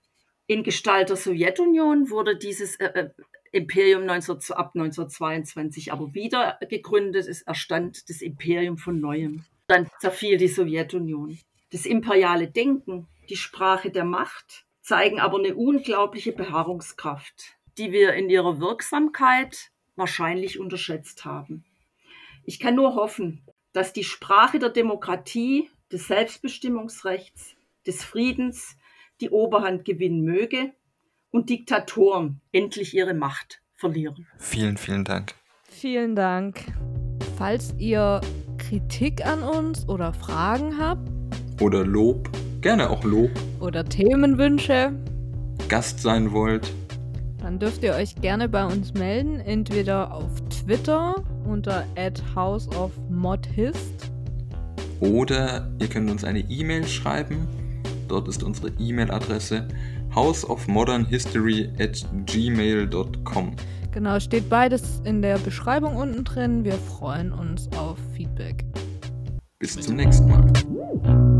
Speaker 4: In Gestalt der Sowjetunion wurde dieses äh, äh, Imperium 19, ab 1922 aber wieder gegründet. Es erstand das Imperium von neuem. Dann zerfiel die Sowjetunion. Das imperiale Denken, die Sprache der Macht zeigen aber eine unglaubliche Beharrungskraft, die wir in ihrer Wirksamkeit wahrscheinlich unterschätzt haben. Ich kann nur hoffen, dass die Sprache der Demokratie, des Selbstbestimmungsrechts, des Friedens die Oberhand gewinnen möge und Diktatoren endlich ihre Macht verlieren.
Speaker 3: Vielen, vielen Dank.
Speaker 2: Vielen Dank. Falls ihr Kritik an uns oder Fragen habt
Speaker 3: Oder Lob, gerne auch Lob,
Speaker 2: oder Themenwünsche,
Speaker 3: Gast sein wollt,
Speaker 2: dann dürft ihr euch gerne bei uns melden, entweder auf Twitter unter @houseofmodhist
Speaker 3: oder ihr könnt uns eine E-Mail schreiben. Dort ist unsere E-Mail-Adresse houseofmodernhistory at gmail.com.
Speaker 2: Genau, steht beides in der Beschreibung unten drin. Wir freuen uns auf Feedback.
Speaker 3: Bis zum nächsten Mal.